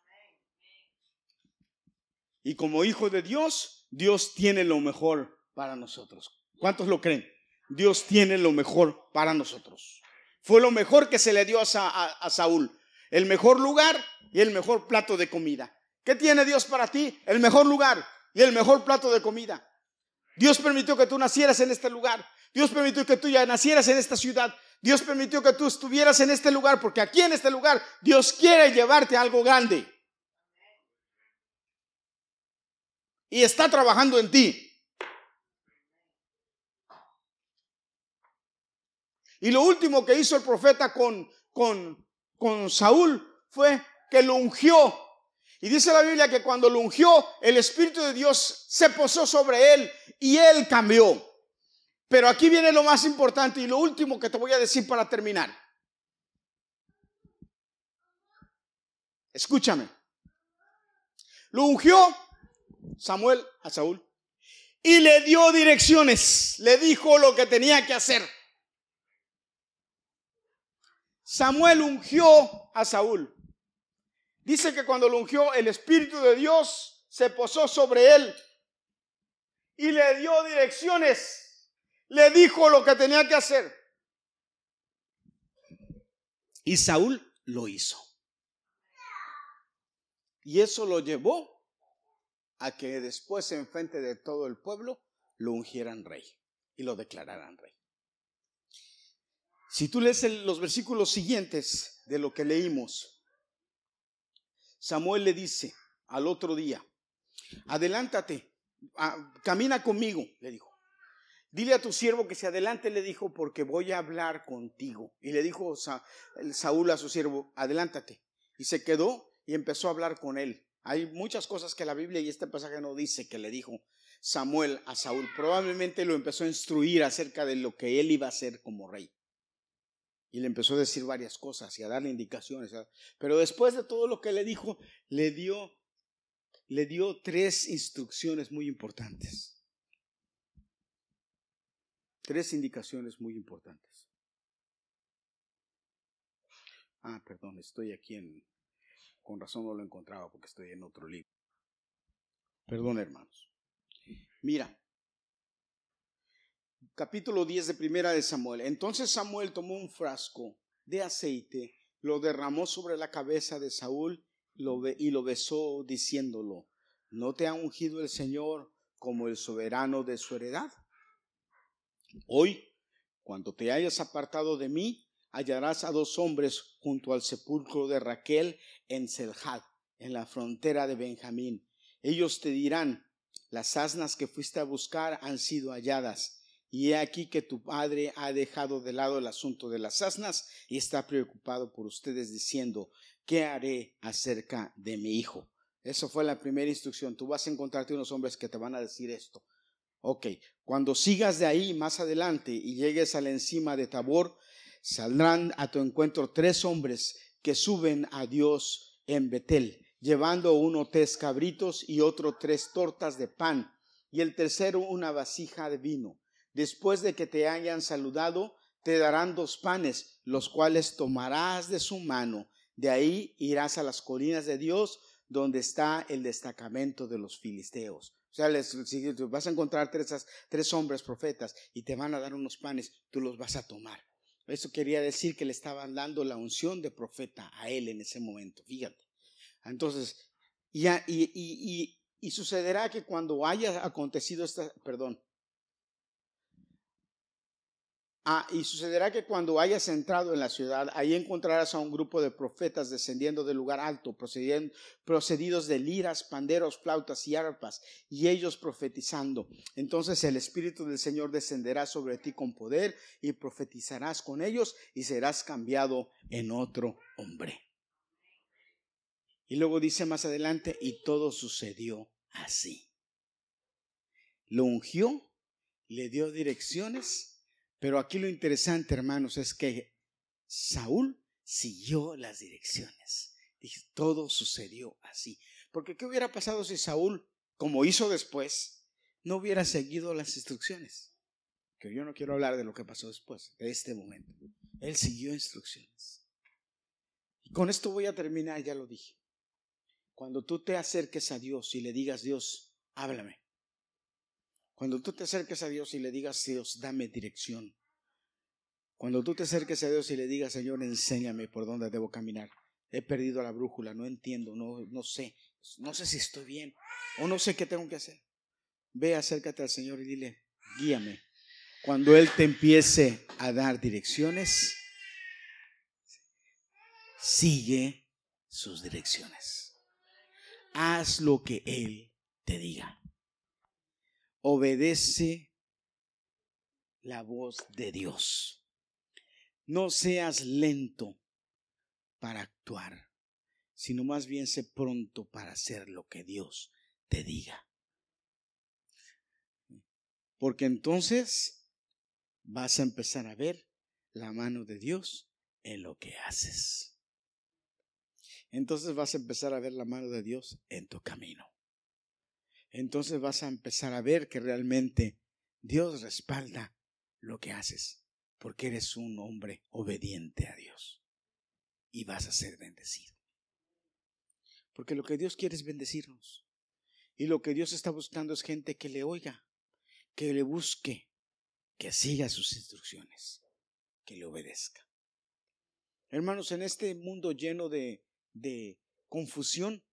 Y como hijo de Dios, Dios tiene lo mejor para nosotros. ¿Cuántos lo creen? Dios tiene lo mejor para nosotros. Fue lo mejor que se le dio a, Saúl. El mejor lugar y el mejor plato de comida. ¿Qué tiene Dios para ti? El mejor lugar y el mejor plato de comida. Dios permitió que tú nacieras en este lugar. Dios permitió que tú ya nacieras en esta ciudad. Dios permitió que tú estuvieras en este lugar porque aquí en este lugar Dios quiere llevarte a algo grande. Y está trabajando en ti. Y lo último que hizo el profeta con, con, con Saúl fue que lo ungió. Y dice la Biblia que cuando lo ungió, el Espíritu de Dios se posó sobre él y él cambió. Pero aquí viene lo más importante y lo último que te voy a decir para terminar. Escúchame. Lo ungió Samuel a Saúl y le dio direcciones, le dijo lo que tenía que hacer. Samuel ungió a Saúl. Dice que cuando lo ungió, el Espíritu de Dios se posó sobre él y le dio direcciones le dijo lo que tenía que hacer. Y Saúl lo hizo. Y eso lo llevó a que después en frente de todo el pueblo lo ungieran rey y lo declararan rey. Si tú lees los versículos siguientes de lo que leímos, Samuel le dice al otro día, adelántate, ah, camina conmigo, le dijo. Dile a tu siervo que se adelante, le dijo, porque voy a hablar contigo. Y le dijo Saúl a su siervo, adelántate. Y se quedó y empezó a hablar con él. Hay muchas cosas que la Biblia y este pasaje no dice que le dijo Samuel a Saúl. Probablemente lo empezó a instruir acerca de lo que él iba a hacer como rey. Y le empezó a decir varias cosas y a darle indicaciones. Pero después de todo lo que le dijo, le dio, le dio tres instrucciones muy importantes. Tres indicaciones muy importantes. Ah, perdón, estoy aquí en... Con razón no lo encontraba porque estoy en otro libro. Perdón, hermanos. Mira, capítulo 10 de primera de Samuel. Entonces Samuel tomó un frasco de aceite, lo derramó sobre la cabeza de Saúl y lo besó diciéndolo, ¿no te ha ungido el Señor como el soberano de su heredad? Hoy, cuando te hayas apartado de mí, hallarás a dos hombres junto al sepulcro de Raquel en Selhad, en la frontera de Benjamín. Ellos te dirán, las asnas que fuiste a buscar han sido halladas. y he aquí que tu padre ha dejado de lado el asunto de las asnas y está preocupado por ustedes diciendo, ¿qué haré acerca de mi hijo? Eso fue la primera instrucción. Tú vas a encontrarte unos hombres que te van a decir esto. Ok, cuando sigas de ahí más adelante y llegues a la encima de Tabor, saldrán a tu encuentro tres hombres que suben a Dios en Betel, llevando uno tres cabritos y otro tres tortas de pan, y el tercero una vasija de vino. Después de que te hayan saludado, te darán dos panes, los cuales tomarás de su mano. De ahí irás a las colinas de Dios, donde está el destacamento de los filisteos. O sea, les, si vas a encontrar tres, tres hombres profetas y te van a dar unos panes, tú los vas a tomar. Eso quería decir que le estaban dando la unción de profeta a él en ese momento, fíjate. Entonces, y, y, y, sucederá que cuando haya acontecido esta, perdón, Ah, y sucederá que cuando hayas entrado en la ciudad, ahí encontrarás a un grupo de profetas descendiendo del lugar alto, procedidos de liras, panderos, flautas y arpas, y ellos profetizando. Entonces el Espíritu del Señor descenderá sobre ti con poder, y profetizarás con ellos, y serás cambiado en otro hombre. Y luego dice más adelante, y todo sucedió así. Lo ungió, le dio direcciones, pero aquí lo interesante, hermanos, es que Saúl siguió las direcciones. Todo sucedió así. Porque ¿qué hubiera pasado si Saúl, como hizo después, no hubiera seguido las instrucciones? Que yo no quiero hablar de lo que pasó después, de este momento. Él siguió instrucciones. Y con esto voy a terminar, ya lo dije. Cuando tú te acerques a Dios y le digas, Dios, háblame. Cuando tú te acerques a Dios y le digas, Dios, dame dirección. Cuando tú te acerques a Dios y le digas, Señor, enséñame por dónde debo caminar. He perdido la brújula, no entiendo, no, no sé, no sé si estoy bien o no sé qué tengo que hacer. Ve, acércate al Señor y dile, guíame. Cuando Él te empiece a dar direcciones, sigue sus direcciones. Haz lo que Él te diga obedece la voz de Dios. No seas lento para actuar, sino más bien sé pronto para hacer lo que Dios te diga. Porque entonces vas a empezar a ver la mano de Dios en lo que haces. Entonces vas a empezar a ver la mano de Dios en tu camino entonces vas a empezar a ver que realmente Dios respalda lo que haces, porque eres un hombre obediente a Dios y vas a ser bendecido. Porque lo que Dios quiere es bendecirnos. Y lo que Dios está buscando es gente que le oiga, que le busque, que siga sus instrucciones, que le obedezca. Hermanos, en este mundo lleno de, de confusión,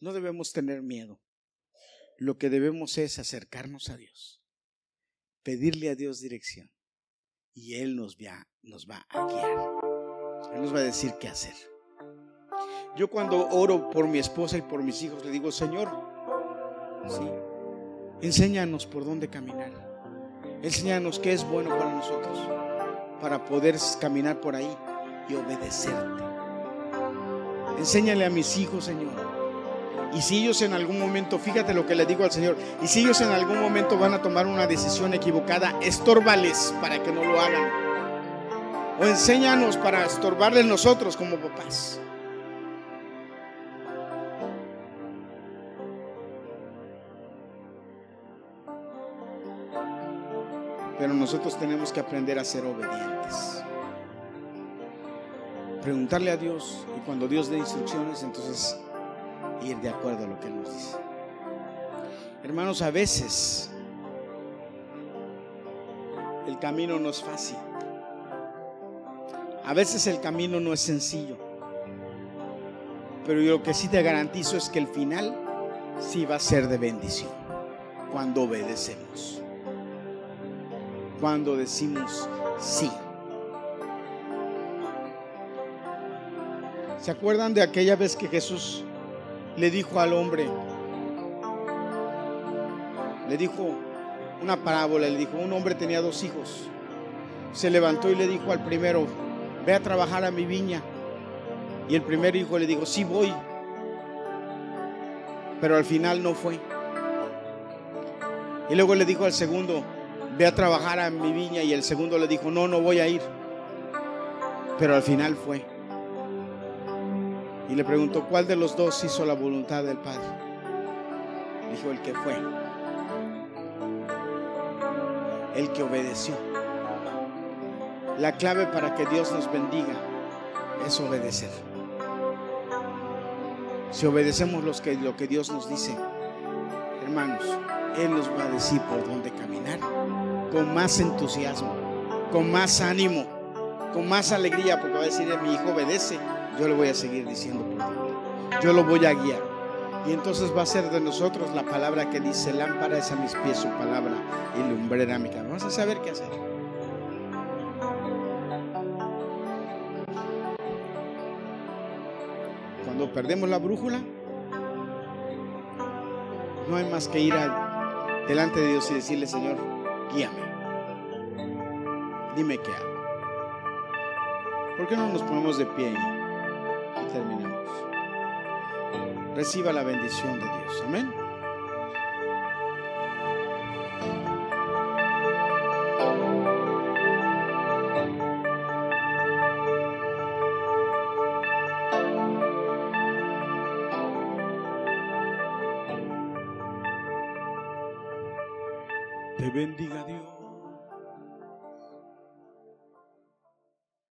no debemos tener miedo lo que debemos es acercarnos a Dios, pedirle a Dios dirección y Él nos va, nos va a guiar. Él nos va a decir qué hacer. Yo cuando oro por mi esposa y por mis hijos le digo, Señor, sí, enséñanos por dónde caminar. Enséñanos qué es bueno para nosotros, para poder caminar por ahí y obedecerte. Enséñale a mis hijos, Señor, y si ellos en algún momento, fíjate lo que le digo al Señor, y si ellos en algún momento van a tomar una decisión equivocada, estórbales para que no lo hagan. O enséñanos para estorbarles nosotros como papás. Pero nosotros tenemos que aprender a ser obedientes. Preguntarle a Dios y cuando Dios dé instrucciones, entonces ir de acuerdo a lo que Él nos dice. Hermanos, a veces el camino no es fácil. A veces el camino no es sencillo. Pero yo lo que sí te garantizo es que el final sí va a ser de bendición. Cuando obedecemos. Cuando decimos sí. ¿Se acuerdan de aquella vez que Jesús le dijo al hombre, le dijo una parábola, le dijo, un hombre tenía dos hijos. Se levantó y le dijo al primero, ve a trabajar a mi viña. Y el primer hijo le dijo, sí voy. Pero al final no fue. Y luego le dijo al segundo, ve a trabajar a mi viña. Y el segundo le dijo, no, no voy a ir. Pero al final fue. Y le preguntó, ¿cuál de los dos hizo la voluntad del Padre? Dijo el que fue. El que obedeció. La clave para que Dios nos bendiga es obedecer. Si obedecemos lo que Dios nos dice, hermanos, Él nos va a decir por dónde caminar con más entusiasmo, con más ánimo, con más alegría, porque va a decir, mi hijo obedece, yo le voy a seguir diciendo por dónde. Yo lo voy a guiar. Y entonces va a ser de nosotros la palabra que dice, lámpara es a mis pies su palabra y lumbrera mi camino. Vamos a saber qué hacer. Cuando perdemos la brújula, no hay más que ir delante de Dios y decirle, Señor, guíame. Dime qué hago. ¿Por qué no nos ponemos de pie y terminamos? Reciba la bendición de Dios. Amén.